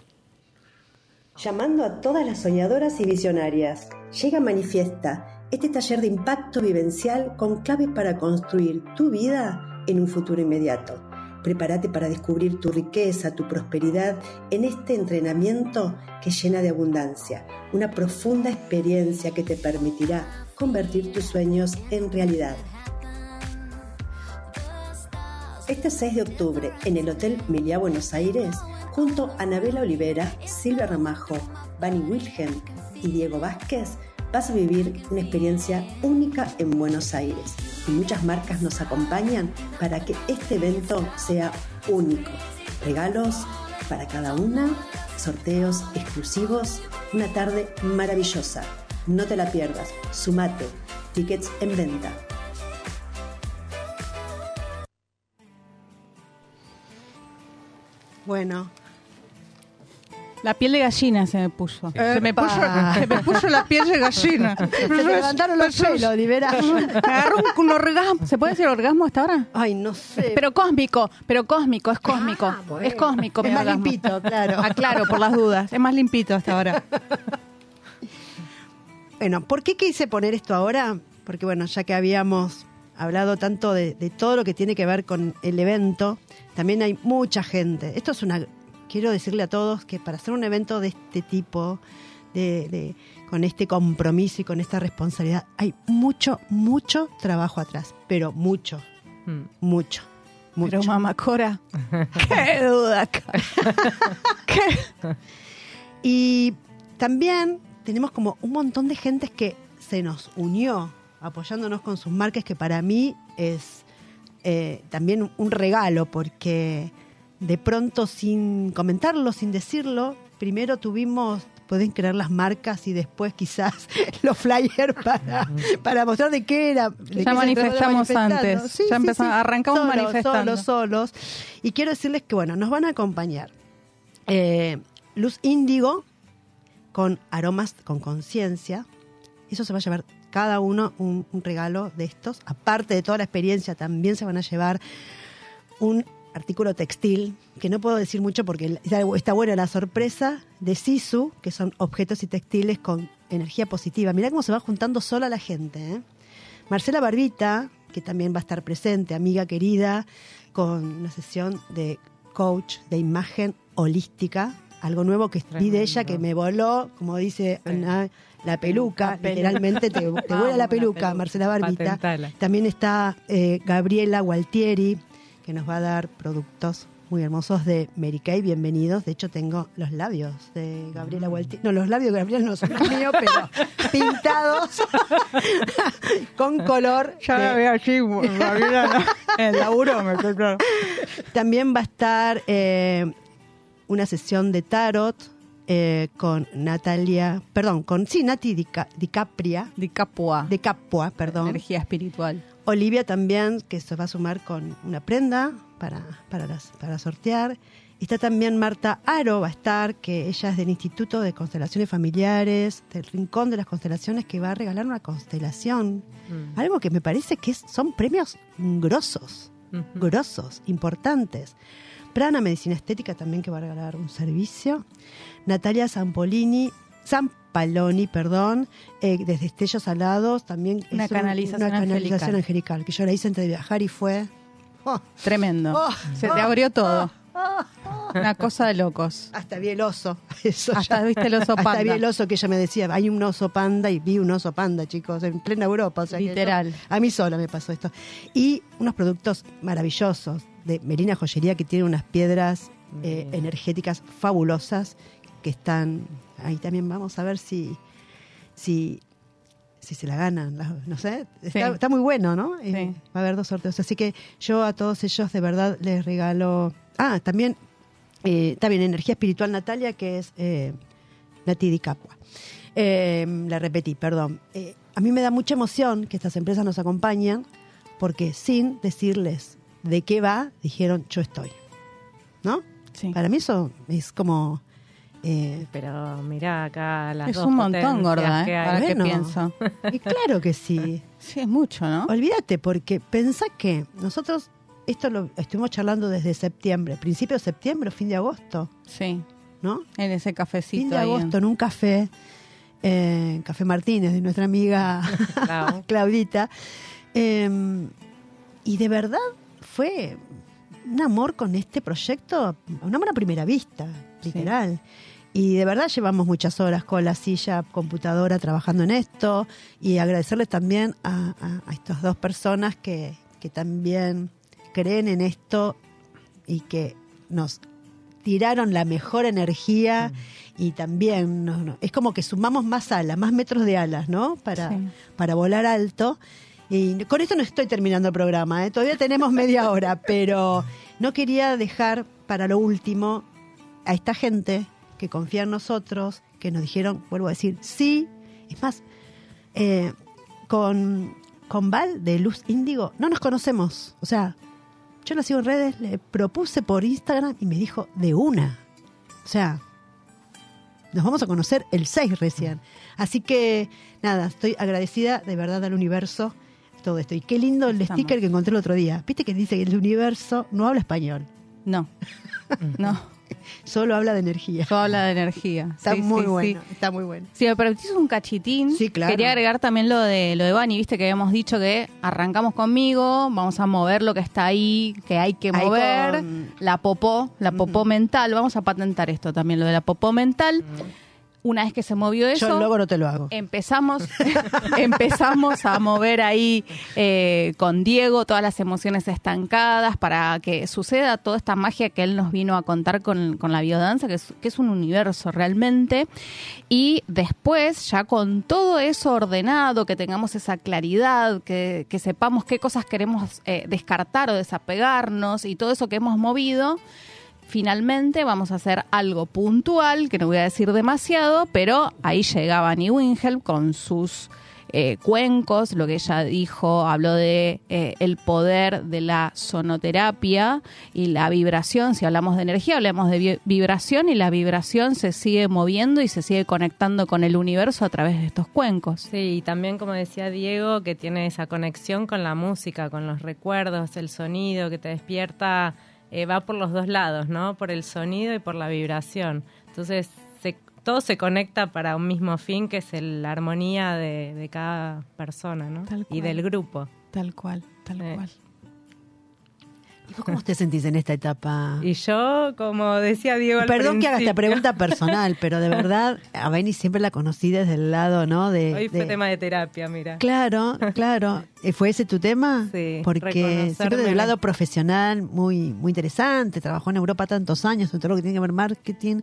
Llamando a todas las soñadoras y visionarias, llega Manifiesta, este taller de impacto vivencial con claves para construir tu vida en un futuro inmediato. Prepárate para descubrir tu riqueza, tu prosperidad en este entrenamiento que llena de abundancia, una profunda experiencia que te permitirá convertir tus sueños en realidad Este 6 de octubre, en el Hotel Meliá Buenos Aires, junto a Anabela Olivera, Silvia Ramajo, Bunny Wilhelm y Diego Vázquez, vas a vivir una experiencia única en Buenos Aires. Y muchas marcas nos acompañan para que este evento sea único. Regalos para cada una, sorteos exclusivos, una tarde maravillosa. No te la pierdas. Sumate. Tickets en venta. Bueno, La piel de gallina se me puso. Se me puso, se me puso la piel de gallina. se te levantaron los pelos, Olivera. Me agarró un, un orgasmo. ¿Se puede decir orgasmo hasta ahora? Ay, no sé. Pero cósmico, pero cósmico, es cósmico. Ah, bueno. Es cósmico. Es más orgasmo. limpito, claro. Ah, claro, por las dudas. Es más limpito hasta ahora. Bueno, ¿por qué quise poner esto ahora? Porque bueno, ya que habíamos hablado tanto de, de todo lo que tiene que ver con el evento, también hay mucha gente. Esto es una, quiero decirle a todos que para hacer un evento de este tipo, de, de- con este compromiso y con esta responsabilidad, hay mucho, mucho trabajo atrás, pero mucho, Mm. mucho, mucho. Pero mamá Cora, qué duda. ¿Qué? Y también tenemos como un montón de gente que se nos unió apoyándonos con sus marcas, que para mí es eh, también un regalo, porque de pronto sin comentarlo, sin decirlo, primero tuvimos, pueden creer las marcas y después quizás los flyers para, para mostrar de qué era. de qué se trataba manifestamos antes, ya empezamos- arrancamos solos, manifestando. Solos, solos. Y quiero decirles que, bueno, nos van a acompañar eh, Luz Índigo con aromas con conciencia. Eso se va a llevar cada uno un, un regalo de estos. Aparte de toda la experiencia, también se van a llevar un artículo textil, que no puedo decir mucho porque está, buena la sorpresa, de Sisu, que son objetos y textiles con energía positiva. Mirá cómo se va juntando sola la gente. ¿eh? Marcela Barbita, que también va a estar presente, amiga querida, con una sesión de coach de imagen holística, algo nuevo que vi de ella que me voló, como dice Sí. Ana, la peluca, La pelu- literalmente te, te vuela la la peluca. Marcela Barbita. Patentala. También está eh, Gabriela Gualtieri, que nos va a dar productos muy hermosos de Mary Kay. Bienvenidos. De hecho, tengo los labios de Gabriela Gualtieri. No, los labios de Gabriela no son los míos, pero pintados con color. Ya la veo allí, Gabriela, en el laburo, me quedó claro. También va a estar eh, una sesión de tarot eh, con Natalia, perdón, con sí, Nati Dica- Dicapria, De Capua, de Capua, perdón. energía espiritual. Olivia también, que se va a sumar con una prenda para, para, las- para sortear. Está también Marta Aro, va a estar, que ella es del Instituto de Constelaciones Familiares, del Rincón de las Constelaciones, que va a regalar una constelación. Mm. Algo que me parece que son premios grosos, grosos, importantes. Prana Medicina Estética también que va a regalar un servicio. Natalia Zampolini, Zampaloni, perdón, eh, desde Estellos Alados, también Una es canalización una canalización angelical. angelical, que yo la hice antes de viajar y fue... oh, Tremendo. Oh, Se te oh, abrió todo. Una cosa de locos. hasta vi el oso. Eso Hasta ya- viste el oso Hasta panda. vi el oso que ella me decía, hay un oso panda y vi un oso panda, chicos, en plena Europa. o sea que Literal. yo- a mí sola me pasó esto. Y unos productos maravillosos de Merina Joyería que tiene unas piedras eh, Bien. energéticas fabulosas que están ahí también vamos a ver si si si se la ganan, la- no sé, está, Sí. está muy bueno, ¿no? Eh. Va a haber dos sorteos, así que yo a todos ellos de verdad les regalo. Ah, también eh, está bien, energía espiritual Natalia, que es eh, Nati Di Capua. Eh, la repetí, perdón. Eh, a mí me da mucha emoción que estas empresas nos acompañan porque sin decirles de qué va, dijeron yo estoy. ¿No? Sí. Para mí eso es como... eh, Pero mirá acá las Es dos un montón, gorda, que ¿eh? hay. Ahora que Bueno. pienso. y claro que sí. Sí, es mucho, ¿no? Olvídate, porque pensá que nosotros esto lo estuvimos charlando desde septiembre, principio de septiembre, fin de agosto, Sí, ¿no? en ese cafecito fin de ahí agosto en un café, eh, Café Martínez, de nuestra amiga Clau. Claudita. Eh, y de verdad fue un amor con este proyecto, un amor a primera vista, literal. Y de verdad llevamos muchas horas con la silla, computadora, trabajando en esto. Y agradecerles también a, a- a estas dos personas que, que también creen en esto y que nos tiraron la mejor energía y también no, no, es como que sumamos más alas, más metros de alas, ¿no? Para, Sí. para volar alto. Y con esto no estoy terminando el programa, ¿eh? todavía tenemos media hora, pero no quería dejar para lo último a esta gente que confía en nosotros, que nos dijeron, vuelvo a decir, sí. Es más, eh, con, con Val de Luz Índigo no nos conocemos. O sea, yo la sigo en redes, le propuse por Instagram y me dijo de una. O sea, nos vamos a conocer el 6 recién. Así que, nada, estoy agradecida de verdad al universo todo esto. Y qué lindo el Estamos. sticker que encontré el otro día. Viste que dice que el universo no habla español, No, no, solo habla de energía. todo habla de energía. Está Sí, muy sí, bueno, sí. está muy bueno. Si me permitís un cachitín, Sí, claro. quería agregar también lo de lo de Bani, viste que habíamos dicho que arrancamos conmigo, vamos a mover lo que está ahí, que hay que mover, con- la popó, la popó mental, vamos a patentar esto también, lo de la popó mental. Una vez que se movió eso, Yo luego no te lo hago. empezamos empezamos a mover ahí eh, con Diego todas las emociones estancadas para que suceda toda esta magia que él nos vino a contar con, con la biodanza, que es, que es un universo realmente. Y después, ya con todo eso ordenado, que tengamos esa claridad, que, que sepamos qué cosas queremos eh, descartar o desapegarnos y todo eso que hemos movido, finalmente vamos a hacer algo puntual, que no voy a decir demasiado, pero ahí llegaba Annie con sus eh, cuencos, lo que ella dijo, habló de eh, el poder de la sonoterapia y la vibración, si hablamos de energía, hablamos de vi- vibración y la vibración se sigue moviendo y se sigue conectando con el universo a través de estos cuencos. Sí, y también como decía Diego, que tiene esa conexión con la música, con los recuerdos, el sonido que te despierta, eh, va por los dos lados, ¿no? Por el sonido y por la vibración. Entonces, se- todo se conecta para un mismo fin, que es el- la armonía de, de cada persona, ¿no? Tal Y cual. del grupo. Tal cual, tal Eh. cual. ¿Y vos cómo te sentís en esta etapa? Y yo, como decía Diego al Perdón que haga esta pregunta personal, pero de verdad, a Beni siempre la conocí desde el lado, ¿no? De, Hoy fue de- tema de terapia, mira. Claro, claro. ¿Y ¿Fue ese tu tema? Sí, Porque siempre del en lado profesional muy, muy interesante. Trabajó en Europa tantos años en todo lo que tiene que ver marketing.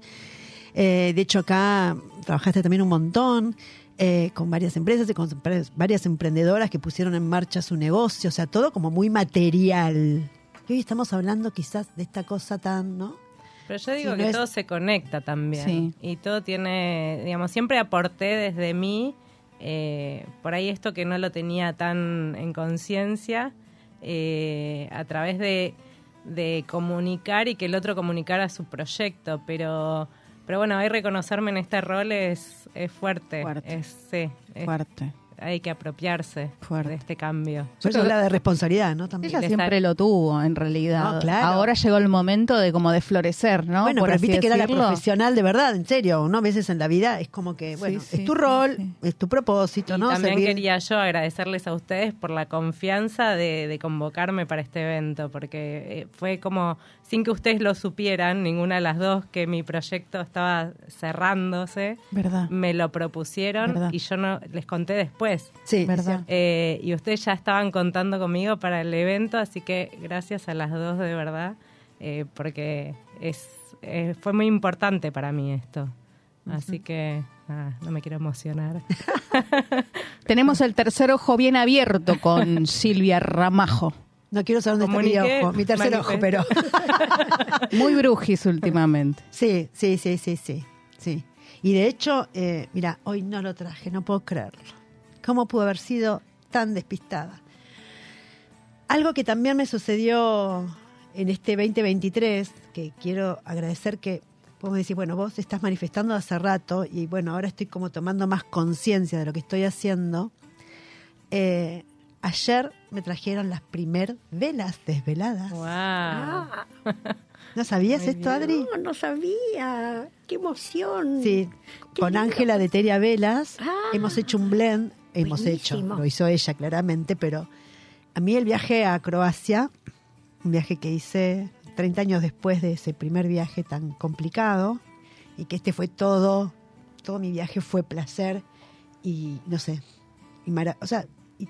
Eh, de hecho, acá trabajaste también un montón eh, con varias empresas y con varias emprendedoras que pusieron en marcha su negocio. O sea, todo como muy material. Y hoy estamos hablando quizás de esta cosa tan, ¿no? Pero yo digo que no es- todo se conecta también. Sí. Y todo tiene, digamos, siempre aporté desde mí, eh, por ahí esto que no lo tenía tan en conciencia, eh, a través de, de comunicar y que el otro comunicara su proyecto. Pero, pero bueno, hoy reconocerme en este rol es, es fuerte. Fuerte. Es, sí, es- Fuerte. Hay que apropiarse Fuerte. de este cambio. Eso habla de responsabilidad, ¿no? También. Ella siempre estar- lo tuvo, en realidad. No, claro. Ahora llegó el momento de como de florecer, ¿no? Bueno, Por pero viste que era la profesional de verdad, en serio, ¿no? A veces en la vida es como que, bueno, sí, es tu rol, sí. es tu propósito, Y ¿no? también Servir- quería yo agradecerles a ustedes por la confianza de, de convocarme para este evento, porque eh, fue como, sin que ustedes lo supieran, ninguna de las dos, que mi proyecto estaba cerrándose, ¿Verdad? me lo propusieron Verdad. y yo no les conté después. Sí, ¿Verdad? Eh, y ustedes ya estaban contando conmigo para el evento, así que gracias a las dos de verdad, eh, porque es, eh, fue muy importante para mí esto. Así que nada, no me quiero emocionar. Tenemos el tercer ojo bien abierto con Silvia Ramajo. No quiero saber dónde está mi ojo, mi tercer ojo, pero. Muy brujis últimamente. sí, sí, sí, sí, sí, sí. Y de hecho, eh, mira, hoy no lo traje, no puedo creerlo. ¿Cómo pudo haber sido tan despistada? Algo que también me sucedió en este 2023, que quiero agradecer que podemos decir, bueno, vos estás manifestando hace rato y bueno, ahora estoy como tomando más conciencia de lo que estoy haciendo. Eh, ayer me trajeron las primer velas desveladas. Wow. Ah, ¿No sabías Muy esto, bien. Adri? no, no sabía. ¡Qué emoción! Sí, Qué con. Ángela de Teria Velas Ah, hemos hecho un blend, hemos hecho, lo hizo ella claramente, pero a mí el viaje a Croacia, un viaje que hice 30 años después de ese primer viaje tan complicado, y que este fue todo, todo mi viaje fue placer y no sé, y mara- o sea, y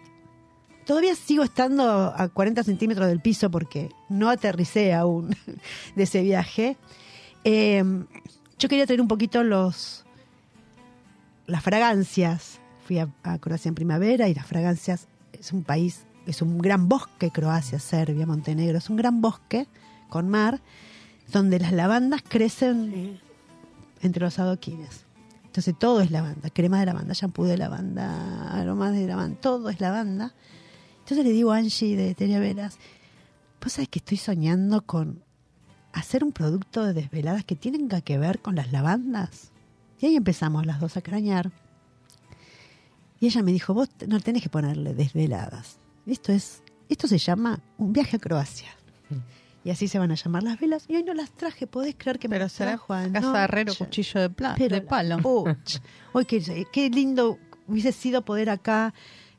todavía sigo estando a 40 centímetros del piso porque no aterricé aún de ese viaje. Eh, yo quería traer un poquito los las fragancias. Fui a, a Croacia en primavera y las fragancias es un país, es un gran bosque, Croacia, Serbia, Montenegro, es un gran bosque con mar donde las lavandas crecen entre los adoquines. Entonces todo es lavanda, crema de lavanda, shampoo de lavanda, aromas de lavanda, todo es lavanda. Entonces le digo a Angie de Teria Veras, vos sabés que estoy soñando con hacer un producto de desveladas que tenga que ver con las lavandas. Y ahí empezamos las dos a crañar. Y ella me dijo, vos no tenés que ponerle desveladas. Esto es, esto se llama un viaje a Croacia. Y así se van a llamar las velas. Y hoy no las traje, podés creer que me las será trajo casa herrero, cuchillo de, pla- Pero de palo. Hoy qué, qué lindo hubiese sido poder acá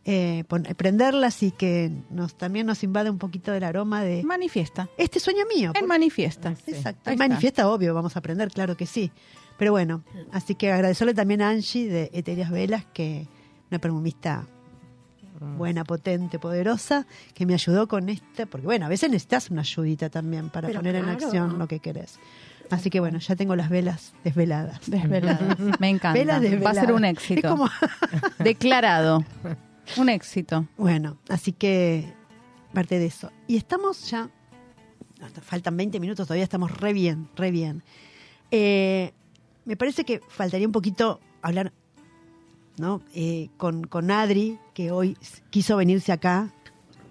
eh, prenderlas y que nos también nos invade un poquito del aroma de Manifiesta. este sueño mío. En manifiesta. Exacto. En manifiesta, obvio, vamos a aprender, claro que sí. Pero bueno, así que agradecerle también a Angie de Eterias Velas, que una perfumista buena, potente, poderosa, que me ayudó con este, porque bueno, a veces necesitas una ayudita también para Pero poner en acción lo que querés. Así que bueno, ya tengo las velas desveladas. Desveladas. Me encanta. Velas Va a ser desveladas. un Es éxito. como- Declarado. Un éxito. Bueno, así que parte de eso. Y estamos ya, faltan 20 minutos, todavía estamos re bien, re bien. Eh, me parece que faltaría un poquito hablar ¿no? Eh, con, con Adri, que hoy quiso venirse acá,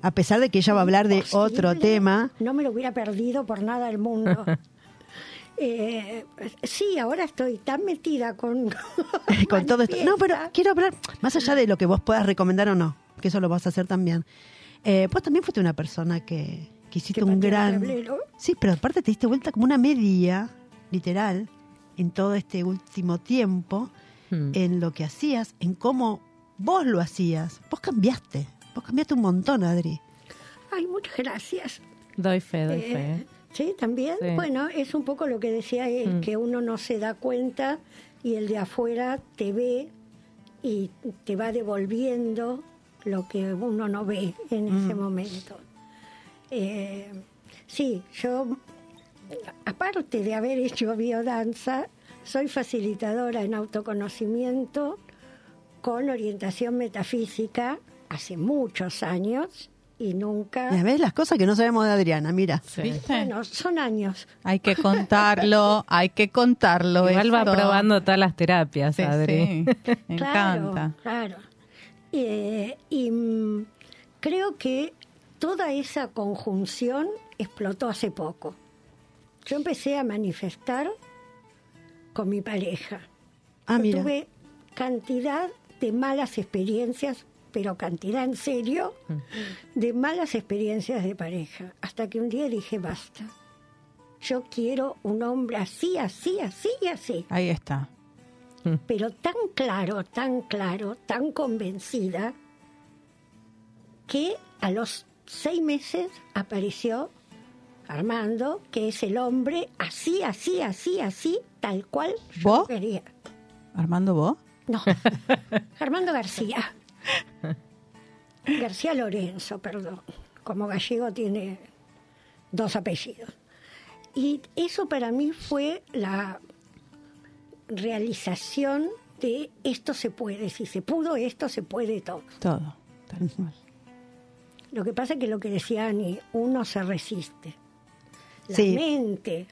a pesar de que ella va a hablar de Imposible. otro tema. No me lo hubiera perdido por nada del mundo. Eh, sí, ahora estoy tan metida con, con todo esto. No, pero quiero hablar, más allá de lo que vos puedas recomendar o no, que eso lo vas a hacer también. Eh, vos también fuiste una persona que, que hiciste Que un gran... tablero. Sí, pero aparte te diste vuelta como una media, literal, en todo este último tiempo, Mm. en lo que hacías, en cómo vos lo hacías. Vos cambiaste, vos cambiaste un montón, Adri. Ay, muchas gracias. Doy fe, doy Eh, fe. sí, también. Sí. Bueno, es un poco lo que decía él, Mm. que uno no se da cuenta y el de afuera te ve y te va devolviendo lo que uno no ve en ese momento. Eh, sí, yo, aparte de haber hecho biodanza, soy facilitadora en autoconocimiento con orientación metafísica hace muchos años y nunca... Ya ves las cosas que no sabemos de Adriana, mira. Sí. ¿Viste? Bueno, son años. Hay que contarlo, hay que contarlo. Igual va probando todas las terapias, Sí, Adri. sí. Me Claro, encanta. Claro. Eh, y mm, creo que toda esa conjunción explotó hace poco. Yo empecé a manifestar con mi pareja. Ah, mira. tuve cantidad de malas experiencias, pero cantidad en serio, de malas experiencias de pareja. Hasta que un día dije, basta. Yo quiero un hombre así, así, así y así Ahí está. pero tan claro, tan claro, tan convencida, que a los seis meses apareció Armando, que es el hombre así, así, así, así, tal cual yo quería. Armando, ¿vos? No, Armando García. García Lorenzo, perdón. Como gallego tiene dos apellidos. Y eso para mí fue la realización de esto se puede, si se pudo esto, se puede todo. Todo. Tal cual. Lo que pasa es que lo que decía Ani, uno se resiste. La mente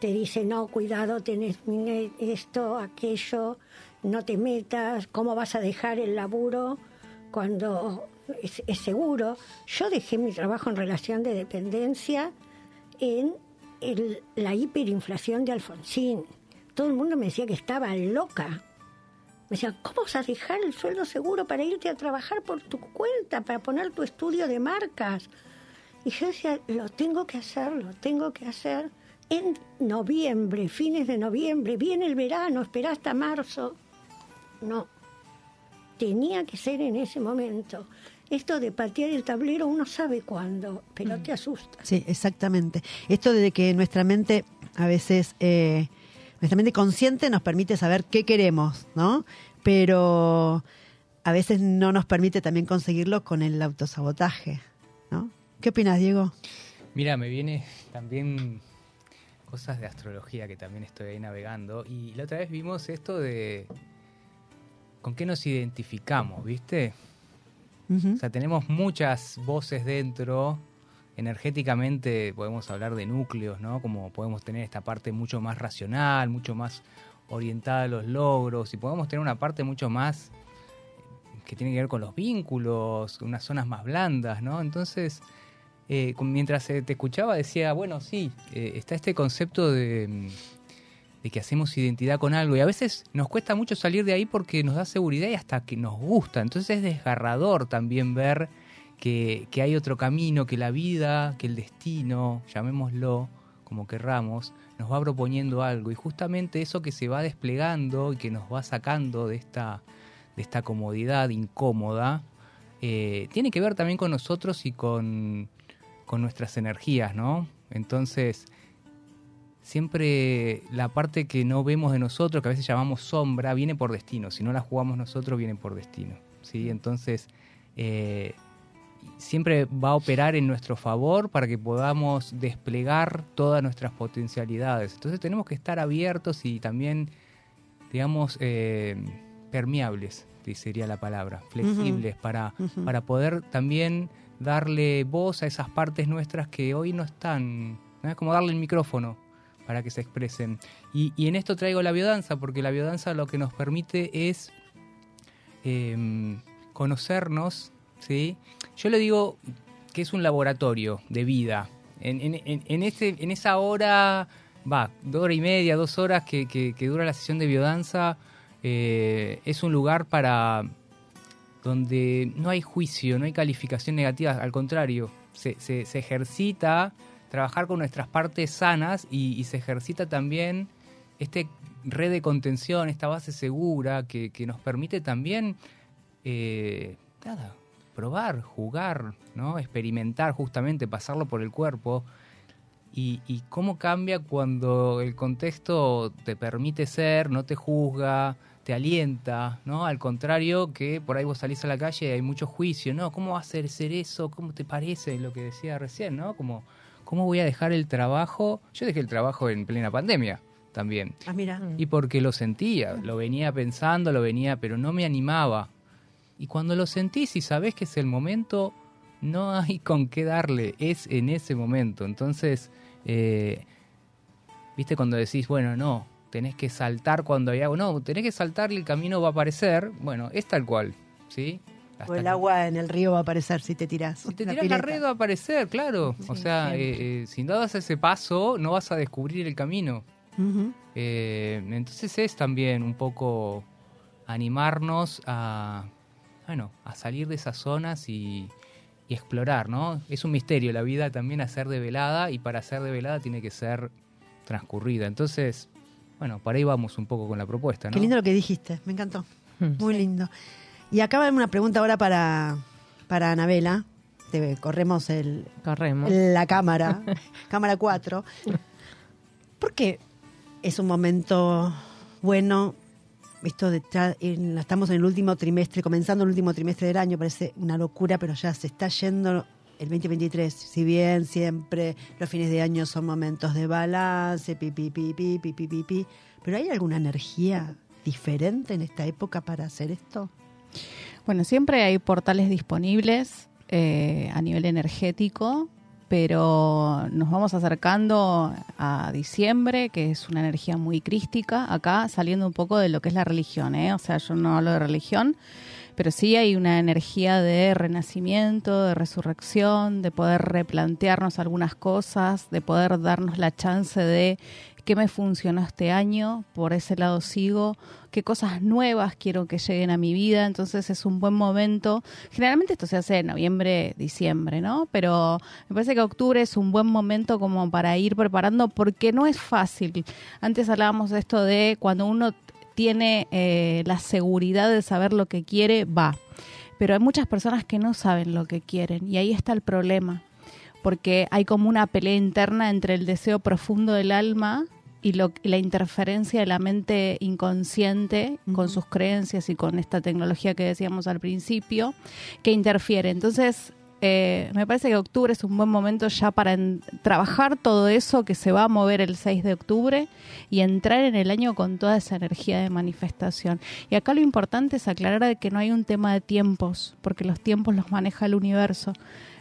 te dice, no, cuidado, tenés esto, aquello, no te metas, ¿cómo vas a dejar el laburo cuando es, es seguro? Yo dejé mi trabajo en relación de dependencia en el- la hiperinflación de Alfonsín. Todo el mundo me decía que estaba loca. Me decían, ¿cómo vas a dejar el sueldo seguro para irte a trabajar por tu cuenta, para poner tu estudio de marcas? Y yo decía, lo tengo que hacer, lo tengo que hacer en noviembre, fines de noviembre, viene el verano, espera hasta marzo. No, tenía que ser en ese momento. Esto de patear el tablero uno sabe cuándo, pero te asusta. Sí, exactamente. Esto de que nuestra mente, a veces, eh, nuestra mente consciente nos permite saber qué queremos, ¿no? Pero a veces no nos permite también conseguirlo con el autosabotaje. ¿Qué opinas, Diego? Mira, me viene también cosas de astrología que también estoy ahí navegando. Y la otra vez vimos esto de con qué nos identificamos, ¿viste? O sea, tenemos muchas voces dentro. Energéticamente podemos hablar de núcleos, ¿no? Como podemos tener esta parte mucho más racional, mucho más orientada a los logros, y podemos tener una parte mucho más que tiene que ver con los vínculos, unas zonas más blandas, ¿no? Entonces, eh, mientras te escuchaba decía, bueno, sí, eh, está este concepto de, mm, de que hacemos identidad con algo y a veces nos cuesta mucho salir de ahí porque nos da seguridad y hasta que nos gusta. Entonces es desgarrador también ver que, que hay otro camino, que la vida, que el destino, llamémoslo como querramos, nos va proponiendo algo y justamente eso que se va desplegando y que nos va sacando de esta, de esta comodidad incómoda, eh, tiene que ver también con nosotros y con, con nuestras energías, ¿no? Entonces, siempre la parte que no vemos de nosotros, que a veces llamamos sombra, viene por destino. Si no la jugamos nosotros, viene por destino. ¿sí? Entonces, eh, siempre va a operar en nuestro favor para que podamos desplegar todas nuestras potencialidades. Entonces, tenemos que estar abiertos y también, digamos, eh, permeables, sería la palabra, flexibles, para, para poder también darle voz a esas partes nuestras que hoy no están. ¿no? Es como darle el micrófono para que se expresen. Y, en esto traigo la biodanza, porque la biodanza lo que nos permite es eh, conocernos, ¿sí? Yo le digo que es un laboratorio de vida. En, ese, en esa hora, va, dos horas y media, dos horas que, que- que dura la sesión de biodanza, eh, es un lugar para donde no hay juicio, no hay calificación negativa, al contrario, se, se- ejercita trabajar con nuestras partes sanas y, y se ejercita también este red de contención, esta base segura que, que nos permite también eh, nada, probar, jugar, ¿no? experimentar justamente, pasarlo por el cuerpo. Y, y cómo cambia cuando el contexto te permite ser, no te juzga, te alienta, ¿no? Al contrario que por ahí vos salís a la calle y hay mucho juicio, ¿no? ¿Cómo va a ser, ser eso? ¿Cómo te parece? Lo que decía recién, ¿no? Como, ¿cómo voy a dejar el trabajo? Yo dejé el trabajo en plena pandemia también. Ah, mira. Y porque lo sentía, lo venía pensando, lo venía, pero no me animaba. Y cuando lo sentís y sabés que es el momento, no hay con qué darle, es en ese momento. Entonces, eh, viste cuando decís, bueno, no, tenés que saltar cuando hay agua, no, tenés que saltar y el camino va a aparecer, bueno, es tal cual, ¿sí? Hasta O el agua en el río va a aparecer si te tirás. si te una tiras la red va a aparecer, claro. o sea, eh, eh, si no das ese paso, no vas a descubrir el camino. Eh, entonces es también un poco animarnos a, bueno, a salir de esas zonas y, y explorar, ¿no? Es un misterio la vida también hacer de velada y para ser de velada tiene que ser transcurrida. Entonces, bueno, para ahí vamos un poco con la propuesta, ¿no? Qué lindo lo que dijiste, me encantó. Mm. Muy lindo. Y acá va una pregunta ahora para, para Anabela. Te corremos el, Corremos. la cámara, cámara 4. ¿Por qué es un momento bueno? Esto de estamos en el último trimestre, comenzando el último trimestre del año, parece una locura, pero ya se está yendo el 2023. Si bien siempre los fines de año son momentos de balance, pi, pi, pi, pi, pi, pi, pi, pi, pero ¿hay alguna energía diferente en esta época para hacer esto? Bueno, siempre hay portales disponibles eh, a nivel energético, pero nos vamos acercando a diciembre, que es una energía muy crística, acá saliendo un poco de lo que es la religión, ¿eh? o sea, yo no hablo de religión, pero sí hay una energía de renacimiento, de resurrección, de poder replantearnos algunas cosas, de poder darnos la chance de qué me funcionó este año, por ese lado sigo, qué cosas nuevas quiero que lleguen a mi vida, entonces es un buen momento. Generalmente esto se hace en noviembre, diciembre, ¿no? Pero me parece que octubre es un buen momento como para ir preparando porque no es fácil. Antes hablábamos de esto de cuando uno tiene eh, la seguridad de saber lo que quiere, va. Pero hay muchas personas que no saben lo que quieren y ahí está el problema porque hay como una pelea interna entre el deseo profundo del alma y, lo, la interferencia de la mente inconsciente con sus creencias y con esta tecnología que decíamos al principio, que interfiere. Entonces, eh, me parece que octubre es un buen momento ya para en- trabajar todo eso que se va a mover el 6 de octubre y entrar en el año con toda esa energía de manifestación. Y acá lo importante es aclarar de que no hay un tema de tiempos, porque los tiempos los maneja el universo,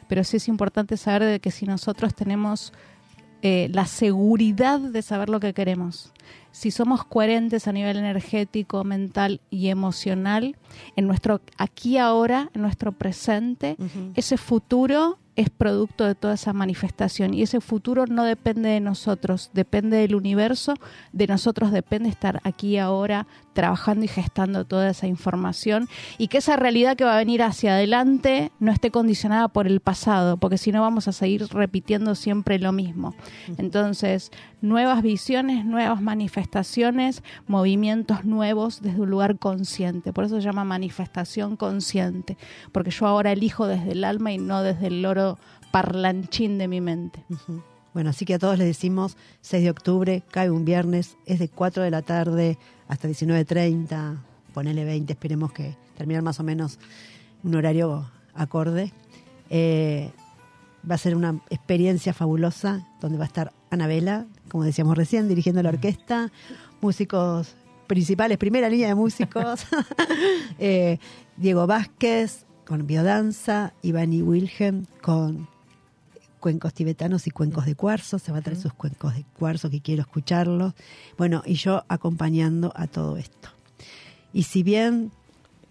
pero sí es importante saber de que si nosotros tenemos eh, la seguridad de saber lo que queremos, si somos coherentes a nivel energético, mental y emocional, en nuestro aquí ahora, en nuestro presente, ese futuro es producto de toda esa manifestación y ese futuro no depende de nosotros, depende del universo, de nosotros depende estar aquí ahora trabajando y gestando toda esa información y que esa realidad que va a venir hacia adelante no esté condicionada por el pasado, porque si no vamos a seguir repitiendo siempre lo mismo. Entonces, nuevas visiones, nuevas manifestaciones, movimientos nuevos desde un lugar consciente. Por eso se llama manifestación consciente, porque yo ahora elijo desde el alma y no desde el loro parlanchín de mi mente. Bueno, así que a todos les decimos 6 de octubre, cae un viernes, es de 4 de la tarde hasta 19.30, ponele 20, esperemos que terminar más o menos un horario acorde. Eh, va a ser una experiencia fabulosa donde va a estar Anabela, como decíamos recién, dirigiendo la orquesta, músicos principales, primera línea de músicos, eh, Diego Vázquez con biodanza, Iván y Wilhelm con cuencos tibetanos y cuencos de cuarzo, se va a traer sus cuencos de cuarzo que quiero escucharlos. Bueno, y yo acompañando a todo esto. Y si bien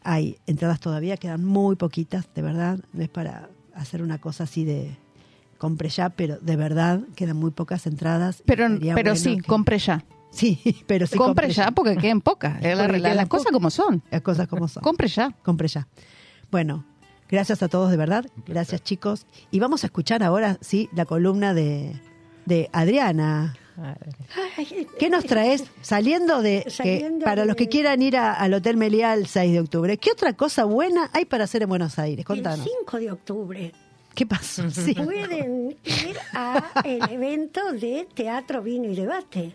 hay entradas todavía, quedan muy poquitas, de verdad, no es para hacer una cosa así de compre ya, pero de verdad quedan muy pocas entradas. Pero, pero bueno sí, que- compre ya. Sí, pero sí compre ya porque queden pocas. La quedan las cosas como son. Las cosas como son. Compre ya. Compre ya. Bueno, gracias a todos de verdad. Gracias chicos. Y vamos a escuchar ahora, sí, la columna de, de Adriana. ¿Qué nos traes saliendo de, que- para los que quieran ir a- al Hotel Meliá el 6 de octubre? ¿Qué otra cosa buena hay para hacer en Buenos Aires? el Contanos. 5 de octubre ¿Qué pasó? Sí. pueden ir a el evento de teatro, vino y debate.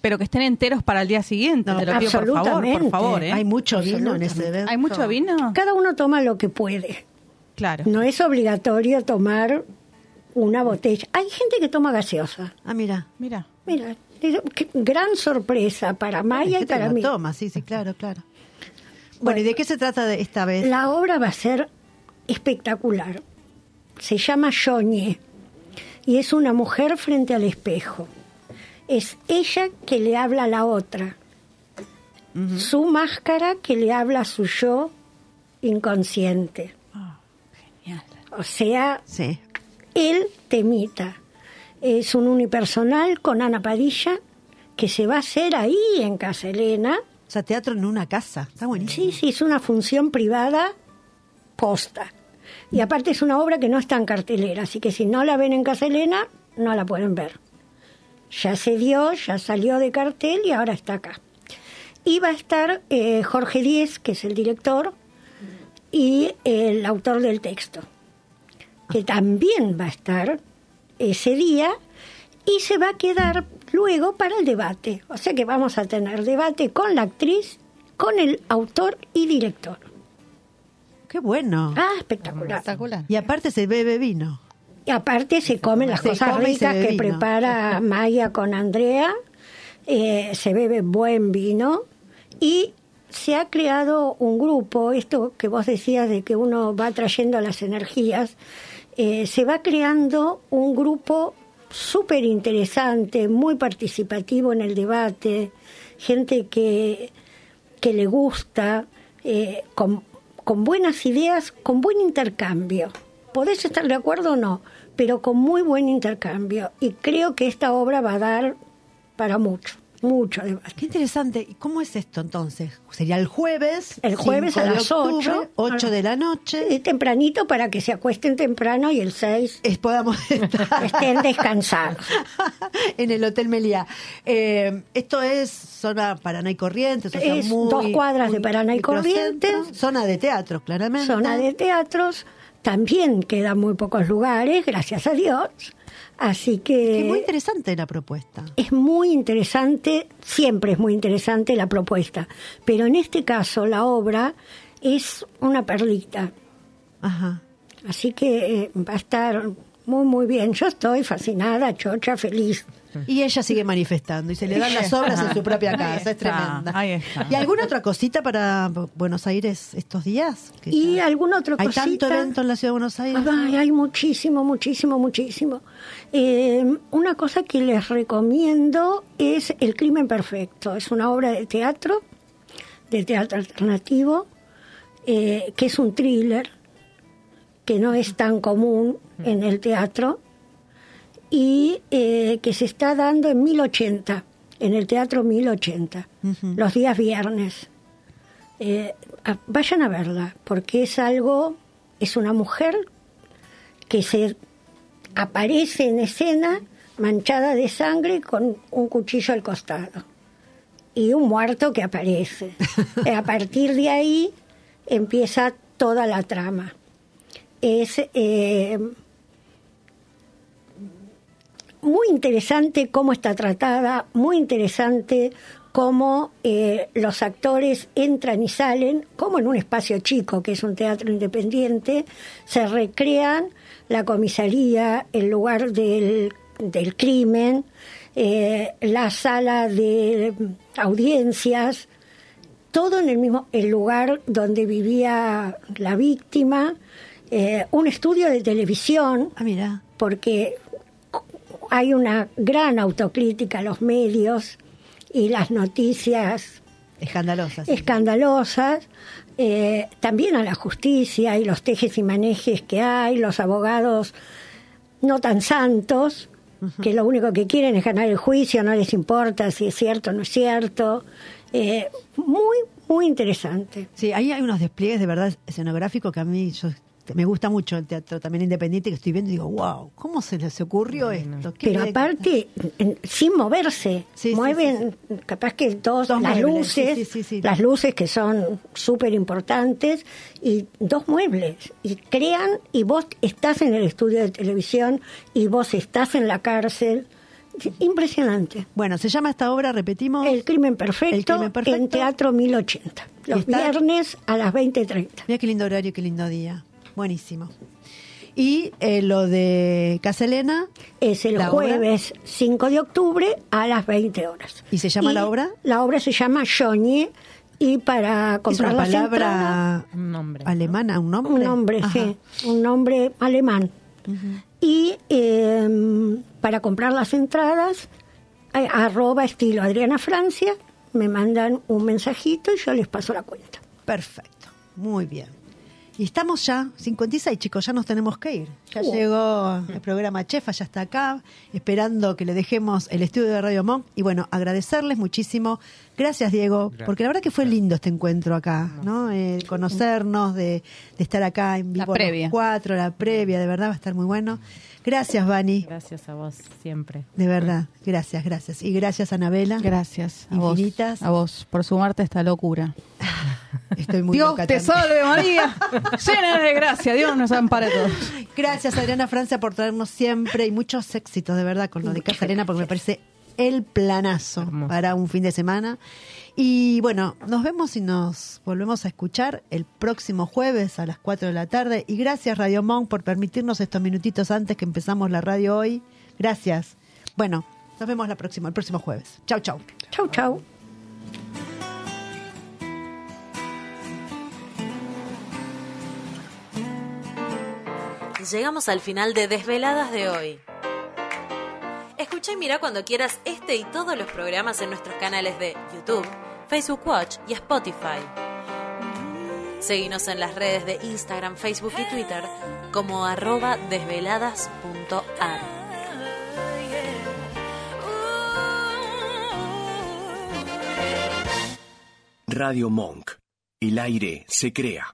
Pero que estén enteros para el día siguiente. No, te lo pido por favor, por absolutamente. favor. ¿eh? Hay mucho vino en ese Absolutamente. evento. ¿Hay mucho vino? Cada uno toma lo que puede. Claro. No es obligatorio tomar una botella. Hay gente que toma gaseosa. Ah, mira. Mira. Mira, gran sorpresa para Hay Maya y para mí. toma, sí, sí, claro, claro. Bueno, ¿y de qué se trata de esta vez? La obra va a ser espectacular. Se llama Joñe y es una mujer frente al espejo. Es ella que le habla a la otra. Su máscara que le habla a su yo inconsciente. Genial. O sea, Sí. él te imita. Es un unipersonal con Ana Padilla que se va a hacer ahí en Casa Elena. O sea, teatro en una casa. Está buenísimo. Sí, sí, es una función privada posta. Y aparte es una obra que no está en cartelera, así que si no la ven en Casa Elena, no la pueden ver. Ya se dio, ya salió de cartel y ahora está acá. Y va a estar eh, Jorge Díez, que es el director, y el autor del texto, que también va a estar ese día y se va a quedar luego para el debate. O sea que vamos a tener debate con la actriz, con el autor y director. Qué bueno. Ah, espectacular. Espectacular. Y aparte se bebe vino. Y aparte se comen las Se cosas come ricas que prepara Maya con Andrea. Eh, se bebe buen vino y se ha creado un grupo, esto que vos decías de que uno va trayendo las energías, eh, se va creando un grupo súper interesante, muy participativo en el debate, gente que, que le gusta, eh, con, con buenas ideas, con buen intercambio. Podés estar de acuerdo o no, pero con muy buen intercambio. Y creo que esta obra va a dar para mucho, mucho debate. Qué interesante. ¿Y cómo es esto entonces? Sería el jueves. El jueves 5 a las octubre, 8. 8 de la noche. Es tempranito para que se acuesten temprano y el 6 Es, podamos estar estén descansados. en el Hotel Meliá. Eh, esto es zona Paraná y Corrientes. o sea, Es muy- dos cuadras de Paraná y. Corrientes. Zona de teatro, claramente. Zona de teatros. También quedan muy pocos lugares, gracias a Dios. Así Que es muy interesante la propuesta. es muy interesante, siempre es muy interesante la propuesta, pero en este caso la obra es una perlita. Ajá. Así que eh, va a estar muy, muy bien. Yo estoy fascinada, chocha, feliz. Y ella sigue manifestando y se le dan las obras en su propia casa. Es está, tremenda. ahí está. ¿Y alguna otra cosita para Buenos Aires estos días? Y alguna otra ¿Hay cosita. tanto evento en la ciudad de Buenos Aires? Ay, hay muchísimo, muchísimo, muchísimo. Eh, una cosa que les recomiendo es El crimen perfecto. Es una obra de teatro, de teatro alternativo, eh, que es un thriller, que no es tan común en el teatro, y eh, que se está dando en 1080, en el Teatro 1080, los días viernes. Eh, vayan a verla, porque es algo, es una mujer que se aparece en escena manchada de sangre con un cuchillo al costado y un muerto que aparece. Eh, a partir de ahí empieza toda la trama. Es eh, muy interesante cómo está tratada, muy interesante cómo eh, los actores entran y salen, como en un espacio chico, que es un teatro independiente, se recrean la comisaría, el lugar del, del crimen, eh, la sala de audiencias, todo en el mismo el lugar donde vivía la víctima, eh, un estudio de televisión, Ah, mira. porque hay una gran autocrítica a los medios y las noticias Escandalosa. sí. escandalosas, eh, también a la justicia y los tejes y manejes que hay, los abogados no tan santos, que lo único que quieren es ganar el juicio, no les importa si es cierto o no es cierto. Eh, muy, muy interesante. Sí, ahí hay unos despliegues de verdad escenográficos que a mí yo, me gusta mucho el teatro también independiente que estoy viendo y digo, wow, ¿cómo se les ocurrió esto? ¿Qué Pero aparte, en- sin moverse, Sí, sí, mueven capaz que dos, Dos las muebles, luces, sí, sí, sí, sí. las luces que son súper importantes y dos muebles y crean y vos estás en el estudio de televisión y vos estás en la cárcel. Impresionante. Bueno, se llama esta obra, repetimos. El crimen perfecto, El crimen perfecto. en Teatro 1080. Y Los está- viernes a las 20.30. Mira qué lindo horario, qué lindo día. Buenísimo. Y eh, lo de Caselena, Es el ¿La obra? jueves 5 de octubre a las 20 horas. ¿Y se llama la obra? La obra se llama Joñe y para es comprar una las entradas, palabra Un nombre. alemana, un nombre. un nombre, Ajá. sí, un nombre alemán. Y eh, para comprar las entradas, eh, arroba estilo Adriana Francia, me mandan un mensajito y yo les paso la cuenta. Perfecto, muy bien. Y estamos ya, 56 chicos, ya nos tenemos que ir. Ya Uh. llegó el programa Chefa, ya está acá, esperando que le dejemos el estudio de Radio Monk. Y bueno, agradecerles muchísimo. Gracias, Diego, Gracias. porque la verdad que fue lindo este encuentro acá, ¿no? Eh, conocernos, de, de estar acá en La vivo los previa. cuatro, la previa, de verdad va a estar muy bueno. Gracias, Vani, Gracias a vos siempre. de verdad, gracias, gracias. Y gracias, Anabela. Gracias a vos, Infinitas. a vos por sumarte a esta locura. Estoy muy Dios loca te también. salve María, llena de gracia, Dios nos ampare a todos. Gracias Adriana Francia por traernos siempre y muchos éxitos de verdad con lo de Casa Arena porque me parece el planazo Hermoso. para un fin de semana. Y bueno, nos vemos y nos volvemos a escuchar el próximo jueves a las 4 de la tarde. Y gracias Radio Monk por permitirnos estos minutitos antes que empezamos la radio hoy. Gracias. Bueno, nos vemos la próxima, el próximo jueves. Chau, chau. Chau, chau. Llegamos al final de Desveladas de hoy. Escucha y mira cuando quieras este y todos los programas en nuestros canales de YouTube, Facebook Watch y Spotify. Seguinos en las redes de Instagram, Facebook y Twitter como arroba desveladas.ar. Radio Monk. El aire se crea.